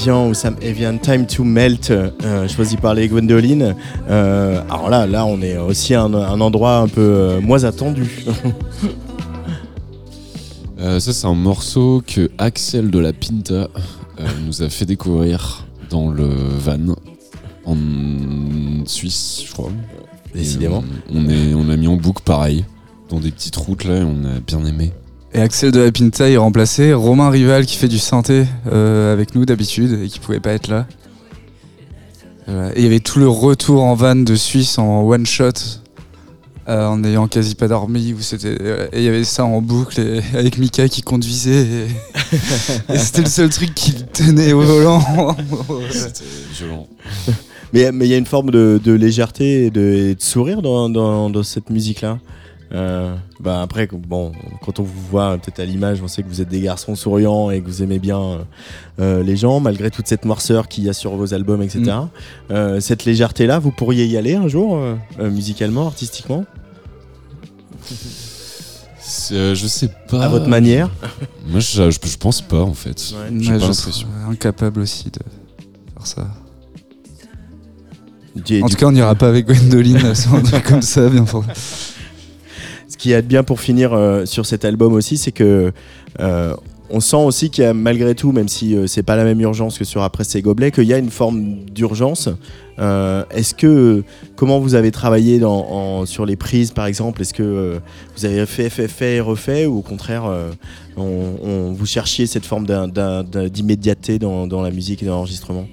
[SPEAKER 1] Evian ou Sam Evian Time to Melt, euh, choisi par les Gwendoline. Euh, alors là, là, on est aussi à un, un endroit un peu euh, moins attendu.
[SPEAKER 3] Euh, ça, c'est un morceau que Axel de la Pinta euh, nous a fait découvrir dans le van en Suisse, je crois.
[SPEAKER 1] Décidément.
[SPEAKER 3] On est, on a mis en boucle pareil, dans des petites routes là, et on a bien aimé.
[SPEAKER 2] Et Axel de la Pinta, il remplaçait Romain Rival qui fait du synthé euh, avec nous d'habitude et qui pouvait pas être là. Voilà. Et il y avait tout le retour en van de Suisse en one shot euh, en n'ayant quasi pas dormi. Euh, et il y avait ça en boucle avec Mika qui conduisait. Et, c'était le seul truc qui le tenait au volant.
[SPEAKER 3] C'était violent.
[SPEAKER 1] Mais il y a une forme de, légèreté et de, sourire dans cette musique-là. Euh, bah après, bon, quand on vous voit peut-être à l'image, on sait que vous êtes des garçons souriants et que vous aimez bien euh, euh, les gens, malgré toute cette noirceur qu'il y a sur vos albums, etc.
[SPEAKER 2] Mm.
[SPEAKER 1] Euh, cette légèreté-là, vous pourriez y aller un jour, musicalement, artistiquement,
[SPEAKER 3] euh, je sais pas.
[SPEAKER 1] à votre manière?
[SPEAKER 3] Moi, je, je, je pense pas en fait.
[SPEAKER 1] Ouais.
[SPEAKER 2] Je serais incapable aussi de faire ça.
[SPEAKER 1] Du-
[SPEAKER 2] En
[SPEAKER 1] du-
[SPEAKER 2] tout cas, on n'ira pas avec Gwendoline sur un truc comme ça, bien sûr.
[SPEAKER 1] Ce qui est bien pour finir euh, sur cet album aussi, c'est que euh, on sent aussi qu'il y a malgré tout, même si euh, c'est pas la même urgence que sur Après ces gobelets, qu'il y a une forme d'urgence. Euh, Est-ce que comment vous avez travaillé sur les prises par exemple? Est-ce que vous avez fait, fait, fait refait ou au contraire on, on- vous cherchiez cette forme d'immédiateté dans, la musique et dans l'enregistrement?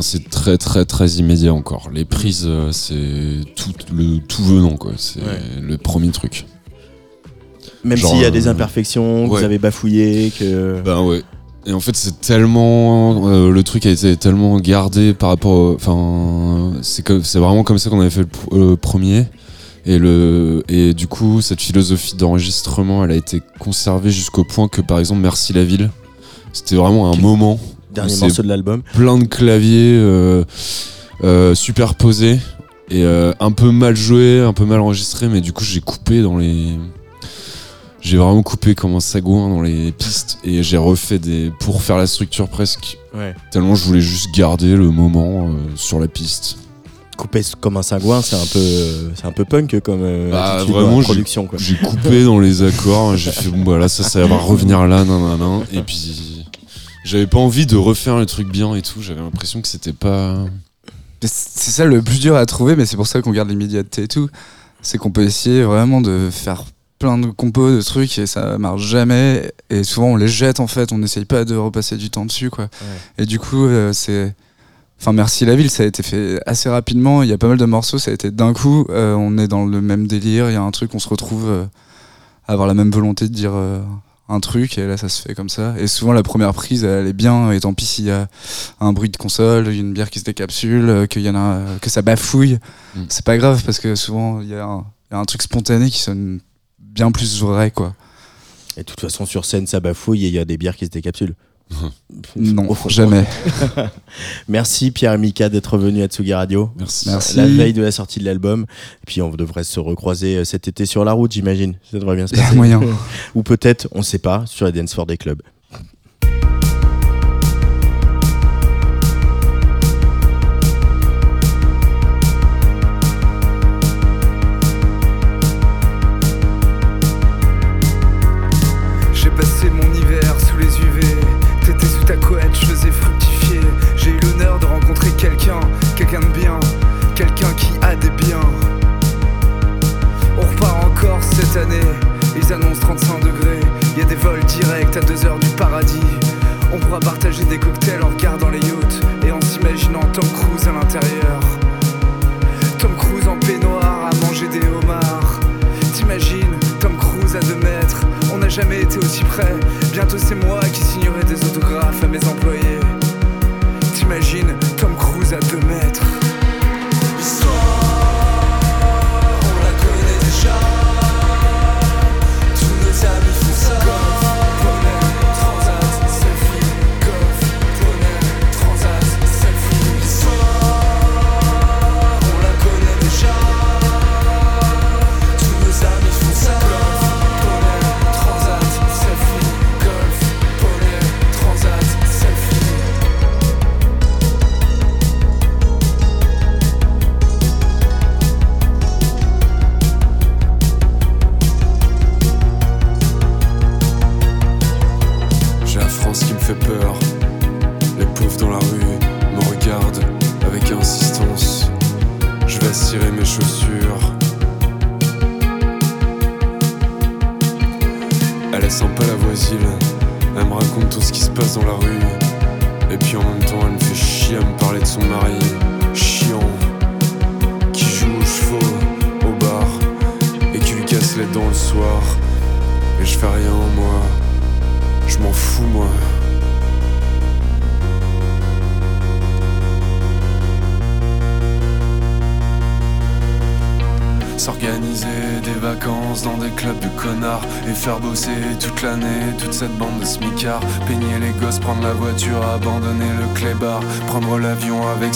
[SPEAKER 3] C'est très très très immédiat encore. Les prises, euh, c'est tout le tout venant quoi. C'est
[SPEAKER 1] Ouais.
[SPEAKER 3] le premier truc.
[SPEAKER 1] Même s'il y a des
[SPEAKER 3] euh,
[SPEAKER 1] imperfections, que vous avez bafouillé, que
[SPEAKER 3] Ben ouais. Et en fait, c'est tellement euh, le truc a été tellement gardé par rapport. au- Enfin, c'est vraiment comme ça qu'on avait fait le, le premier. Et le et du coup, cette philosophie d'enregistrement, elle a été conservée jusqu'au point que, par exemple, Merci la ville, c'était vraiment un moment
[SPEAKER 1] dernier morceau de l'album.
[SPEAKER 3] plein de claviers euh, euh, superposés et euh, un peu mal joué, un peu mal enregistré, mais du coup j'ai coupé dans les. J'ai vraiment coupé comme un sagouin dans les pistes et j'ai refait des. pour faire la structure presque.
[SPEAKER 1] Ouais.
[SPEAKER 3] Tellement je voulais juste garder le moment euh, sur la piste.
[SPEAKER 1] Couper comme un sagouin, c'est un peu, c'est un peu punk comme euh,
[SPEAKER 3] Bah,
[SPEAKER 1] attitude
[SPEAKER 3] vraiment,
[SPEAKER 1] dans la
[SPEAKER 3] j'ai-
[SPEAKER 1] production.
[SPEAKER 3] J'ai coupé dans les accords, j'ai fait bon voilà, ça, ça va revenir là, nan, nan, nan. Et puis. J'avais pas envie de refaire le truc bien et tout, j'avais l'impression que c'était pas.
[SPEAKER 2] C'est ça le plus dur à trouver, mais c'est pour ça qu'on garde l'immédiateté et tout. C'est qu'on peut essayer vraiment de faire plein de compos, de trucs, et ça marche jamais. Et souvent, on les jette en fait, on n'essaye pas de repasser du temps dessus, quoi. Et du coup, euh, c'est. Enfin, Merci la ville, ça a été fait assez rapidement. Il y a pas mal de morceaux, ça a été d'un coup. euh, on est dans le même délire, il y a un truc, on se retrouve euh, à avoir la même volonté de dire euh, un truc, et là, ça se fait comme ça. Et souvent, la première prise, elle est bien, et tant pis s'il y a un bruit de console, une bière qui se décapsule, euh, qu'il y en a, que ça bafouille.
[SPEAKER 3] Mm.
[SPEAKER 2] C'est pas grave parce que souvent il y, a un- il y a un truc spontané qui sonne bien plus vrai quoi.
[SPEAKER 1] Et de toute façon, sur scène, ça bafouille et il y a des bières qui se décapsulent.
[SPEAKER 2] Non, jamais.
[SPEAKER 1] Merci Pierre et Mika d'être venus à Tsugi Radio.
[SPEAKER 3] Merci.
[SPEAKER 2] Merci.
[SPEAKER 1] La veille de la sortie de l'album. Et puis on devrait se recroiser euh, cet été sur la route, j'imagine. Ça devrait bien se
[SPEAKER 2] Il y a
[SPEAKER 1] passer.
[SPEAKER 2] moyen.
[SPEAKER 1] Ou peut-être, on sait pas, sur la Dance for des clubs.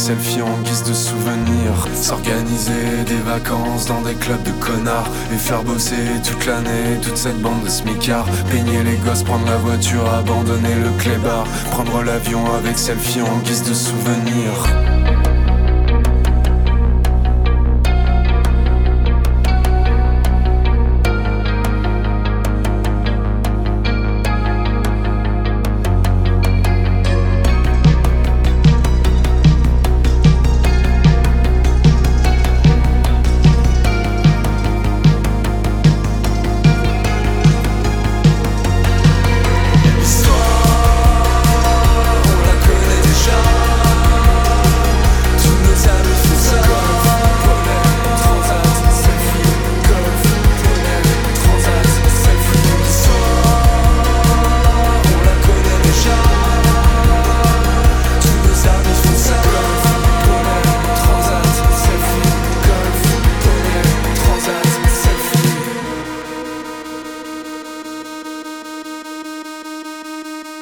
[SPEAKER 4] L'avion avec selfie en guise de souvenir. S'organiser des vacances dans des clubs de connards. Et faire bosser toute l'année toute cette bande de smicards. Peigner les gosses, prendre la voiture, abandonner le clébard. Prendre l'avion avec selfie en guise de souvenir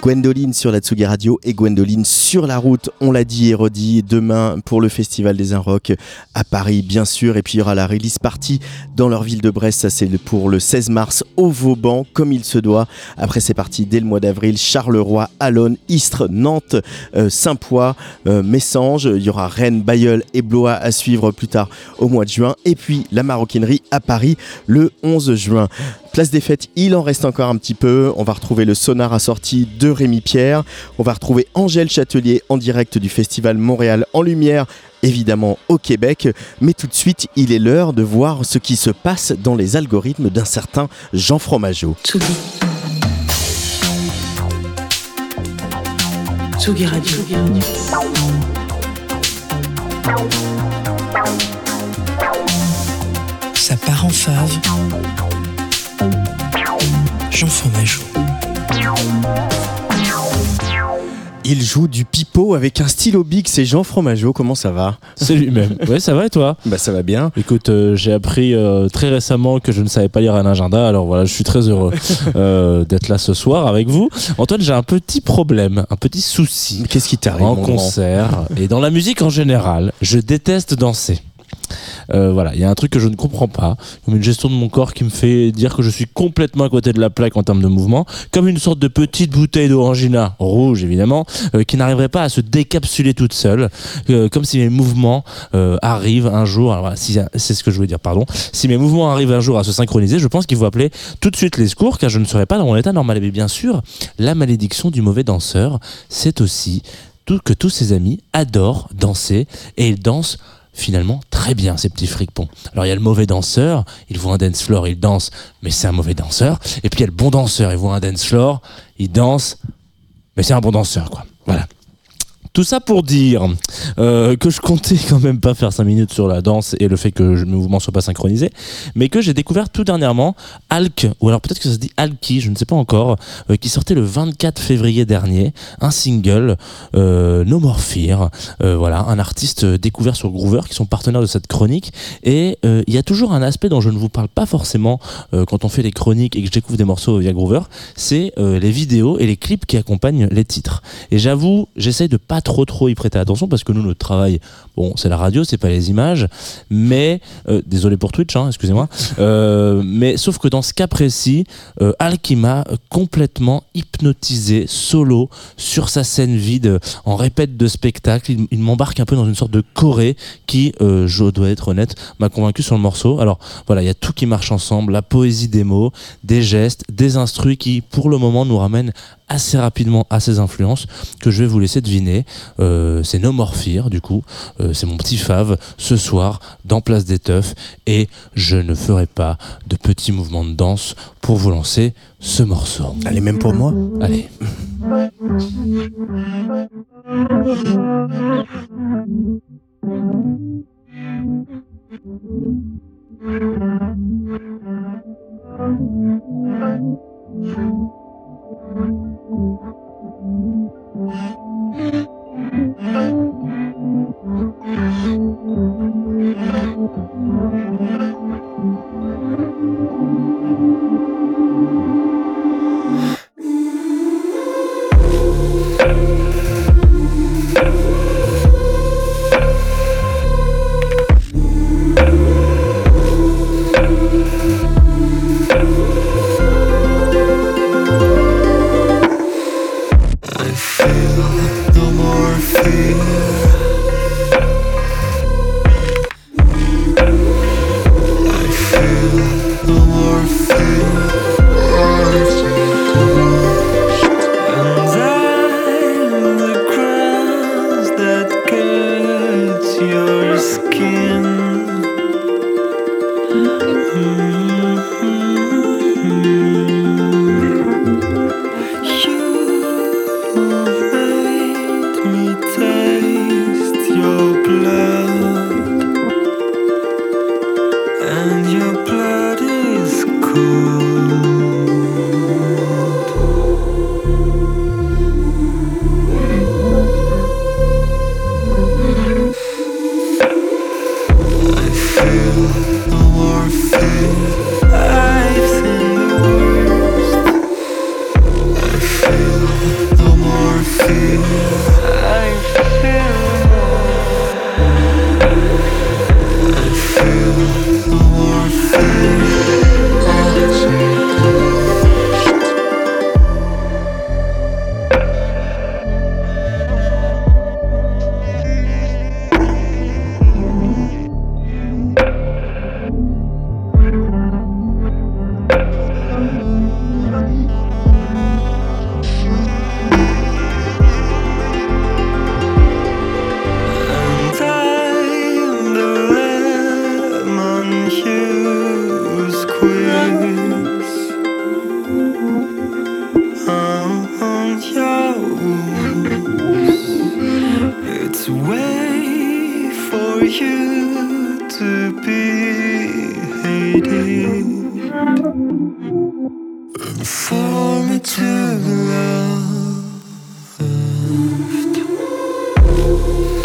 [SPEAKER 1] Gwendoline sur la Tsugi Radio et Gwendoline sur la route. On l'a dit et redit demain pour le Festival des Inrocks à Paris, bien sûr. Et puis il y aura la release party dans leur ville de Brest. Ça, c'est pour le 16 mars au Vauban, comme il se doit. Après, c'est parti dès le mois d'avril. Charleroi, Alonne, Istres, Nantes, euh, Saint-Poix, euh, Messanges. Il y aura Rennes, Bayeul et Blois à suivre plus tard au mois de juin. Et puis la maroquinerie à Paris le 11 juin. Place des fêtes, il en reste encore un petit peu. On va retrouver le sonar assorti de Rémi Pierre. On va retrouver Angèle Châtelier en direct du festival Montréal en lumière évidemment au Québec, mais tout de suite, il est l'heure de voir ce qui se passe dans les algorithmes d'un certain Jean Fromageau.
[SPEAKER 7] Tsugi. Tsugi Radio. Ça part en fave. Jean Fromageau.
[SPEAKER 1] Il joue du pipeau avec un stylo big, c'est Jean Fromageau, comment ça va
[SPEAKER 8] C'est lui-même. Ouais, ça va et toi
[SPEAKER 1] Bah ça va bien.
[SPEAKER 8] Écoute, euh, j'ai appris euh, très récemment que je ne savais pas lire un agenda, alors voilà, je suis très heureux euh, d'être là ce soir avec vous. Antoine, j'ai un petit problème, un petit souci
[SPEAKER 1] Qu'est-ce qui t'arrive
[SPEAKER 8] en
[SPEAKER 1] mon grand
[SPEAKER 8] concert et dans la musique en général. Je déteste danser. Euh, voilà, il y a un truc que je ne comprends pas, comme une gestion de mon corps qui me fait dire que je suis complètement à côté de la plaque en termes de mouvement, comme une sorte de petite bouteille d'orangina, rouge évidemment, euh, qui n'arriverait pas à se décapsuler toute seule, euh, comme si mes mouvements arrivent un jour, alors si, c'est ce que je voulais dire, pardon, si mes mouvements arrivent un jour à se synchroniser, je pense qu'il faut appeler tout de suite les secours, car je ne serai pas dans mon état normal. Mais bien sûr, la malédiction du mauvais danseur, c'est aussi tout, que tous ses amis adorent danser, et ils dansent finalement très bien ces petits fricpons. Alors il y a le mauvais danseur, il voit un dance floor, il danse, mais c'est un mauvais danseur. Et puis il y a le bon danseur, il voit un dance floor, il danse, mais c'est un bon danseur quoi. Voilà. Tout ça pour dire euh, que je comptais quand même pas faire 5 minutes sur la danse et le fait que mes mouvements soient pas synchronisés, mais que j'ai découvert tout dernièrement Alk, ou alors peut-être que ça se dit Alki, je ne sais pas encore, euh, qui sortait le 24 février dernier, un single, euh, No More voilà, un artiste découvert sur Groover, qui sont partenaires de cette chronique, et il y a toujours un aspect dont je ne vous parle pas forcément quand on fait les chroniques et que je découvre des morceaux via Groover, c'est les vidéos et les clips qui accompagnent les titres. Et j'avoue, j'essaye de pas trop trop y prêter attention parce que nous, notre travail, bon, c'est la radio, c'est pas les images, mais euh, désolé pour Twitch, hein, excusez-moi. Euh, mais sauf que dans ce cas précis, euh, Al qui m'a complètement hypnotisé solo sur sa scène vide euh, en répète de spectacle. Il, m'embarque un peu dans une sorte de choré qui, euh, je dois être honnête, m'a convaincu sur le morceau. Alors voilà, il y a tout qui marche ensemble, la poésie des mots, des gestes, des instrus qui, pour le moment, nous ramènent assez rapidement à ces influences que je vais vous laisser deviner. Euh, c'est No More Fear, du coup. Euh, c'est mon petit fave ce soir dans Place des Teufs et je ne ferai pas de petits mouvements de danse pour vous lancer ce morceau.
[SPEAKER 1] Allez, même pour moi?
[SPEAKER 8] Allez.
[SPEAKER 9] No hated and for me to love.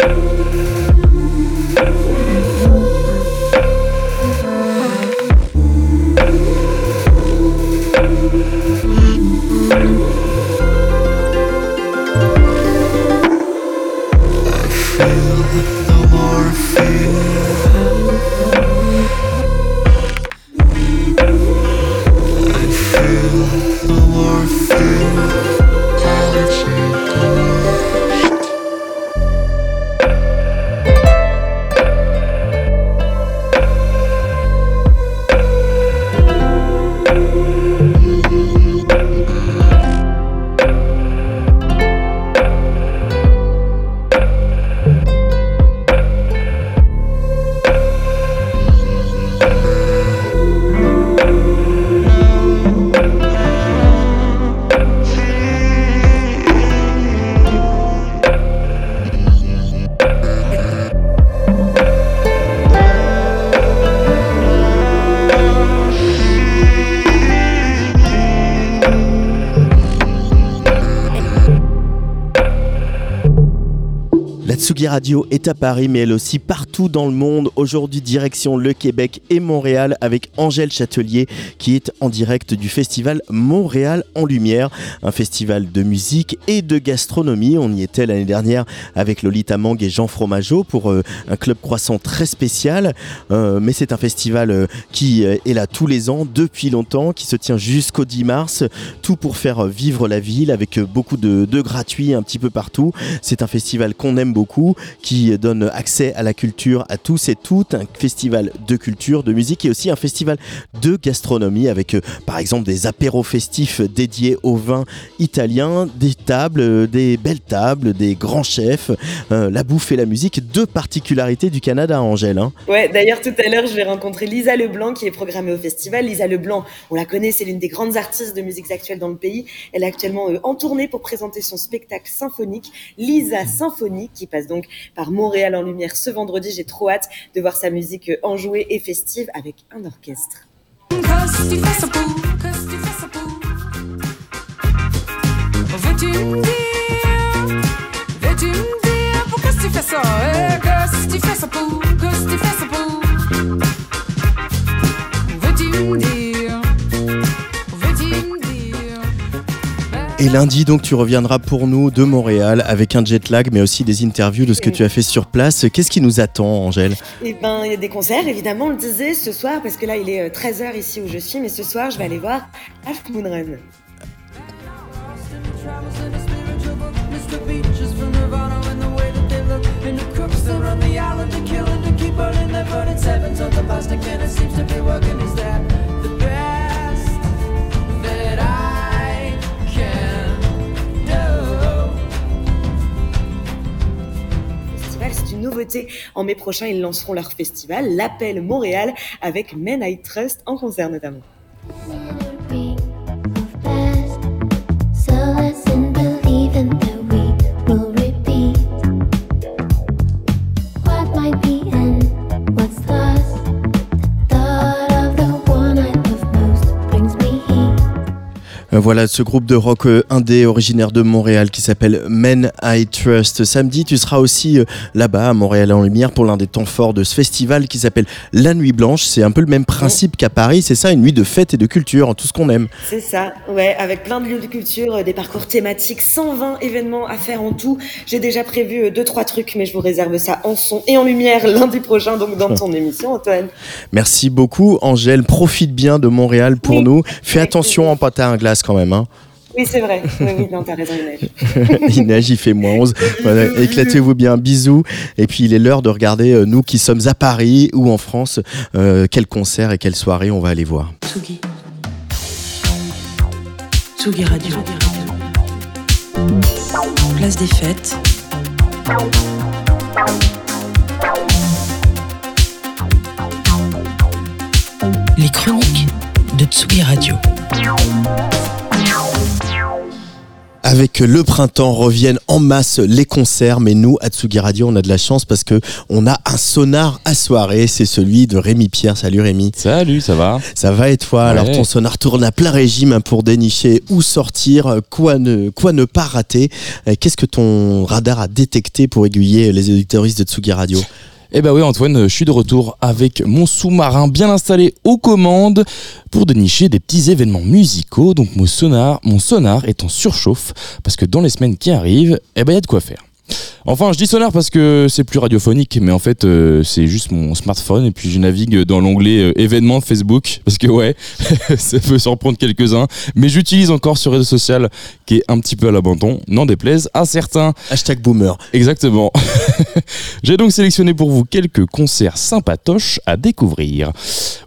[SPEAKER 9] No
[SPEAKER 1] Radio est à Paris, mais elle aussi partout dans le monde. Aujourd'hui, direction le Québec et Montréal avec Angèle Châtelier qui est en direct du festival Montréal en Lumière, un festival de musique et de gastronomie. On y était l'année dernière avec Lolita Mang et Jean Fromageau pour euh, un club croissant très spécial. Euh, mais c'est un festival euh, qui est là tous les ans, depuis longtemps, qui se tient jusqu'au 10 mars. Tout pour faire vivre la ville avec beaucoup de gratuits un petit peu partout. C'est un festival qu'on aime beaucoup, qui donne accès à la culture à tous et toutes. Un festival de culture, de musique et aussi un festival de gastronomie avec euh, par exemple des apéros festifs dédiés au vin italien, des tables, euh, des belles tables, des grands chefs, euh, la bouffe et la musique. Deux particularités du Canada, Angèle. hein.
[SPEAKER 10] Ouais, d'ailleurs, tout à l'heure, je vais rencontrer Lisa Leblanc qui est programmée au festival. Lisa Leblanc, on la connaît, c'est l'une des grandes artistes de musiques actuelles dans le pays. Elle est actuellement en tournée pour présenter son spectacle symphonique, Lisa Symphonie, qui passe donc par Montréal en lumière ce vendredi. J'ai trop hâte de voir sa musique euh, enjouée et festive avec un orchestre.
[SPEAKER 1] Et lundi, donc, tu reviendras pour nous de Montréal avec un jet lag, mais aussi des interviews de ce que tu as fait sur place. Qu'est-ce qui nous attend, Angèle?
[SPEAKER 10] Eh ben, il y a des concerts, évidemment, on le disait ce soir, parce que là, il est 13h ici où je suis, mais ce soir, je vais aller voir Half Moon Run. Nouveauté. En mai prochain, ils lanceront leur festival, l'Appel Montréal, avec Men I Trust en concert notamment.
[SPEAKER 1] Voilà ce groupe de rock euh, indé originaire de Montréal qui s'appelle Men I Trust. Samedi, tu seras aussi euh, là-bas à Montréal en Lumière pour l'un des temps forts de ce festival qui s'appelle La Nuit Blanche. C'est un peu le même principe qu'à Paris, c'est ça, une nuit de fête et de culture, en tout ce qu'on aime.
[SPEAKER 10] C'est ça, ouais, avec plein de lieux de culture, euh, des parcours thématiques, 120 événements à faire en tout. J'ai déjà prévu euh, deux, trois trucs, mais je vous réserve ça en son et en lumière lundi prochain, donc dans ton émission, Antoine.
[SPEAKER 1] Merci beaucoup, Angèle. Profite bien de Montréal pour
[SPEAKER 10] Oui.
[SPEAKER 1] nous. Fais attention en patin à glace quand même. Hein.
[SPEAKER 10] Oui, c'est vrai. Oui, oui, non, t'as raison, Inès.
[SPEAKER 1] il neige, il fait moins 11. Voilà, éclatez-vous bien, bisous. Et puis il est l'heure de regarder, euh, nous qui sommes à Paris ou en France, euh, quel concert et quelle soirée on va aller voir.
[SPEAKER 11] Tsugi. Tsugi Radio. Place des fêtes. Les chroniques de Tsugi Radio.
[SPEAKER 1] Avec le printemps reviennent en masse les concerts, mais nous, à Tsugi Radio, on a de la chance parce que on a un sonar à soirée, c'est celui de Rémi Pierre. Salut Rémi.
[SPEAKER 8] Salut, ça va?
[SPEAKER 1] Ça va et toi? Alors ton sonar tourne à plein régime hein, pour dénicher où sortir, quoi ne, quoi ne pas rater? Euh, Qu'est-ce que ton radar a détecté pour aiguiller les auditoristes de Tsugi Radio?
[SPEAKER 12] Eh ben oui Antoine, je suis de retour avec mon sous-marin bien installé aux commandes pour dénicher des petits événements musicaux. Donc mon sonar, mon sonar est en surchauffe parce que dans les semaines qui arrivent, eh ben il y a de quoi faire. Enfin, je dis sonar parce que c'est plus radiophonique, mais en fait, euh, c'est juste mon smartphone et puis je navigue dans l'onglet euh, événements Facebook parce que ouais, ça peut surprendre quelques-uns, mais j'utilise encore ce réseau social qui est un petit peu à l'abandon, n'en déplaise à certains.
[SPEAKER 1] Hashtag boomer.
[SPEAKER 12] Exactement. J'ai donc sélectionné pour vous quelques concerts sympatoches à découvrir.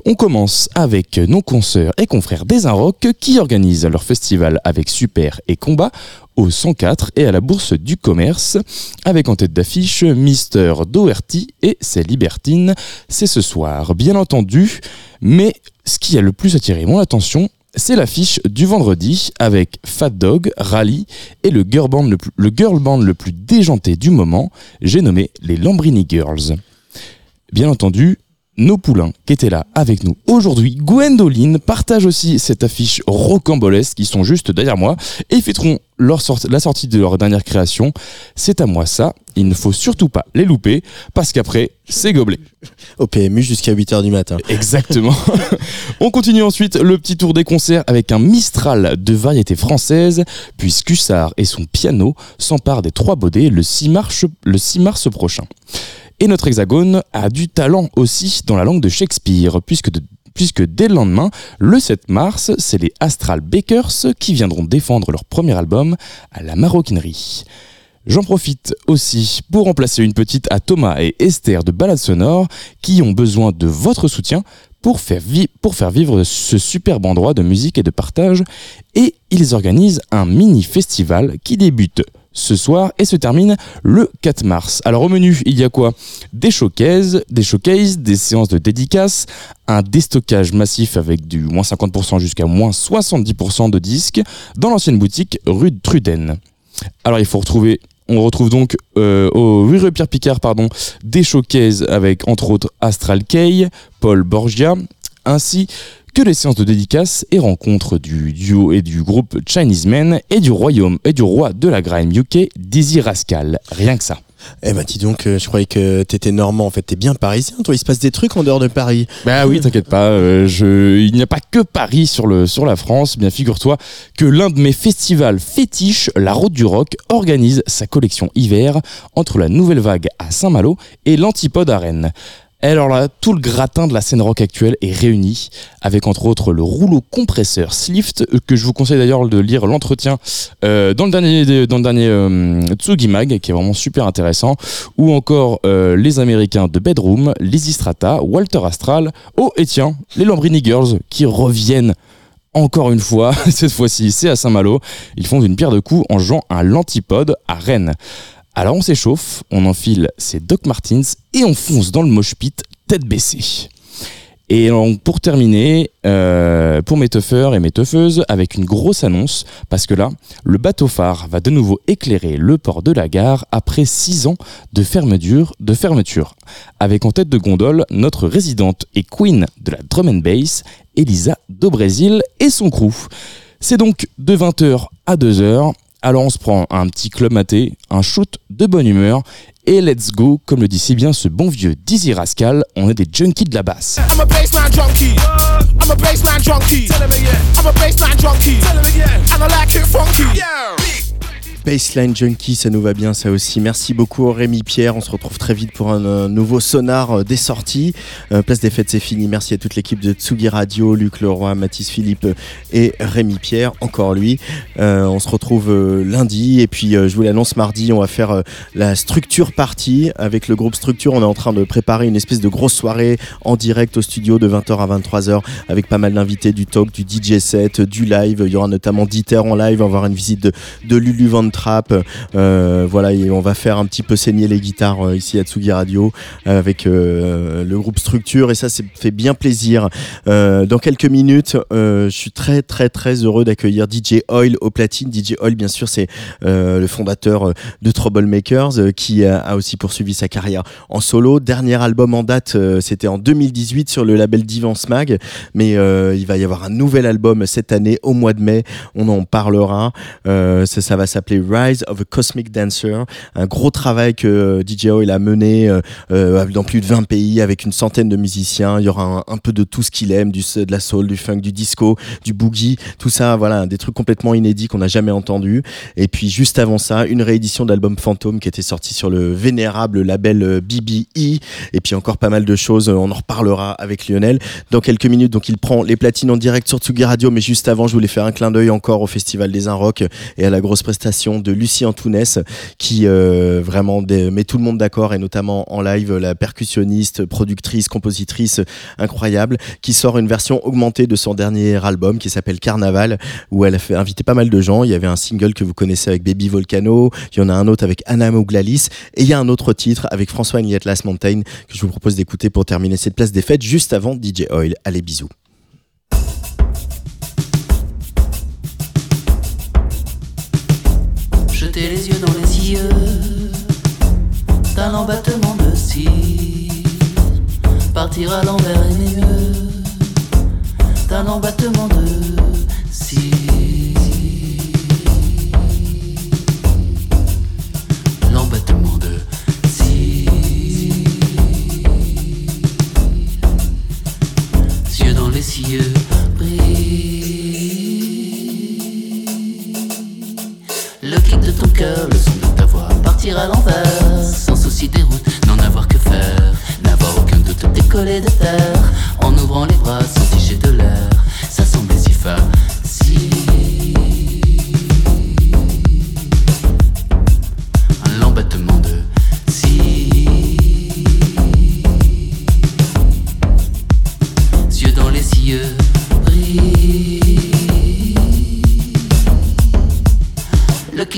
[SPEAKER 12] On commence avec nos consoeurs et confrères des Rock qui organisent leur festival avec Super et Combat au 104 et à la Bourse du Commerce avec en tête d'affiche Mister Doherty et ses libertines. C'est ce soir, bien entendu, mais ce qui a le plus attiré mon attention, c'est l'affiche du vendredi avec Fat Dog, Rally et le girl band le plus, le girl band le plus déjanté du moment, j'ai nommé les Lambrini Girls. Bien entendu, nos poulains qui étaient là avec nous aujourd'hui, Gwendoline, partagent aussi cette affiche rocambolesque qui sont juste derrière moi et fêteront leur sorti- la sortie de leur dernière création. C'est à moi ça, il ne faut surtout pas les louper parce qu'après, c'est gobelet.
[SPEAKER 1] Au PMU jusqu'à 8h du matin.
[SPEAKER 12] Exactement. On continue ensuite le petit tour des concerts avec un Mistral de variété française, puis Cussard et son piano s'emparent des trois baudets le 6 mars, le 6 mars prochain. Et notre hexagone a du talent aussi dans la langue de Shakespeare, puisque, dès le lendemain, le 7 mars, c'est les Astral Bakers qui viendront défendre leur premier album à la maroquinerie. J'en profite aussi pour remplacer une petite à Thomas et Esther de Balade Sonore qui ont besoin de votre soutien pour faire, vi- pour faire vivre ce superbe endroit de musique et de partage. Et ils organisent un mini-festival qui débute ce soir et se termine le 4 mars. Alors au menu, il y a quoi? Des showcases, des showcases, des séances de dédicaces, un déstockage massif avec du moins 50% jusqu'à moins 70% de disques dans l'ancienne boutique rue de Truden. Alors il faut retrouver on retrouve donc euh, au rue Pierre Picard pardon, des showcases avec entre autres Astral Kay, Paul Borgia, ainsi que les séances de dédicaces et rencontres du duo et du groupe Chinese Men et du royaume et du roi de la grime UK, Dizzy Rascal. Rien que ça.
[SPEAKER 1] Eh ben dis donc, euh, je croyais que t'étais normand, en fait t'es bien parisien, toi il se passe des trucs en dehors de Paris.
[SPEAKER 12] Bah oui, t'inquiète pas, euh, je... il n'y a pas que Paris sur, le, sur la France. Bien figure-toi que l'un de mes festivals fétiches, la Route du Rock, organise sa collection hiver entre la Nouvelle Vague à Saint-Malo et l'Antipode à Rennes. Et alors là, tout le gratin de la scène rock actuelle est réuni, avec entre autres le rouleau compresseur Slift, euh, que je vous conseille d'ailleurs de lire l'entretien euh, dans le dernier, dans euh, Tsugi Mag, qui est vraiment super intéressant, ou encore les Américains de Bedroom, Lizzy Strata, Walter Astral, oh et tiens, les Lambrini Girls qui reviennent encore une fois, cette fois-ci c'est à Saint-Malo, ils font une pierre de coups en jouant un l'antipode à Rennes. Alors on s'échauffe, on enfile ses Doc Martens et on fonce dans le mosh pit tête baissée. Et donc, pour terminer, euh, pour mes teufeurs et mes teufeuses, avec une grosse annonce, parce que là, le bateau phare va de nouveau éclairer le port de la gare après six ans de fermeture, de fermeture, avec en tête de gondole notre résidente et queen de la drum and bass, Elisa do Brésil et son crew. C'est donc de 20h à 2h. Alors on se prend un petit club maté, un shoot de bonne humeur et let's go, comme le dit si bien ce bon vieux Dizzy Rascal, on est des junkies de la basse.
[SPEAKER 13] I'm a baseline junkie.
[SPEAKER 1] Ça nous va bien ça aussi. Merci beaucoup Rémi Pierre. On se retrouve très vite pour un, nouveau sonar euh, des sorties. Euh, Place des fêtes, c'est fini. Merci à toute l'équipe de Tsugi Radio, Luc Leroy, Mathis Philippe euh, et Rémi Pierre, encore lui. On se retrouve lundi et puis je vous l'annonce mardi, on va faire la structure partie avec le groupe Structure. On est en train de préparer une espèce de grosse soirée en direct au studio de 20h à 23h avec pas mal d'invités, du talk, du DJ set, du live. Il y aura notamment Dieter en live. On va avoir une visite de, de Lulu Van trap. Euh, voilà, et on va faire un petit peu saigner les guitares euh, ici à Tsugi Radio euh, avec le groupe Structure et ça, c'est fait bien plaisir. Dans quelques minutes, je suis très très très heureux d'accueillir DJ Oil au platine. DJ Oil, bien sûr, c'est le fondateur de Troublemakers qui a, aussi poursuivi sa carrière en solo. Dernier album en date, c'était en 2018 sur le label Divance Mag, mais il va y avoir un nouvel album cette année au mois de mai. On en parlera. Ça va s'appeler Rise of a Cosmic Dancer. Un gros travail que euh, DJ Oil a mené euh, euh, dans plus de 20 pays avec une centaine de musiciens. Il y aura un, un peu de tout ce qu'il aime, du, de la soul, du funk, du disco, du boogie, tout ça. Voilà, des trucs complètement inédits qu'on n'a jamais entendus. Et puis juste avant ça, une réédition d'album Fantôme qui était sorti sur le vénérable label BBE. Et puis encore pas mal de choses. On en reparlera avec Lionel dans quelques minutes. Donc il prend les platines en direct sur Tsugi Radio. Mais juste avant, je voulais faire un clin d'œil encore au Festival des Inrocks et à la grosse prestation de Lucie Antounès qui euh, vraiment met tout le monde d'accord et notamment en live la percussionniste, productrice, compositrice incroyable qui sort une version augmentée de son dernier album qui s'appelle Carnaval où elle a fait inviter pas mal de gens. Il y avait un single que vous connaissez avec Baby Volcano, il y en a un autre avec Anna Mouglalis et il y a un autre titre avec François Last Mountain que je vous propose d'écouter pour terminer cette place des fêtes juste avant DJ Oil. Allez bisous.
[SPEAKER 14] Les yeux dans les yeux d'un embattement de cils. Partir à l'envers aimer mieux d'un embattement de cils. L'embattement de cils. Yeux dans les cieux le son de ta voix Partir à l'envers, sans souci des routes N'en avoir que faire, n'avoir aucun doute Décoller de terre, en ouvrant les bras Sans de l'air, ça semblait si facile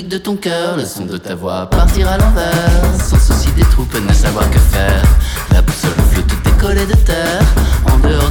[SPEAKER 14] De ton cœur, le son de ta voix Partir à l'envers, sans souci des troupes Ne savoir que faire. La boussole flotte décollée de terre En dehors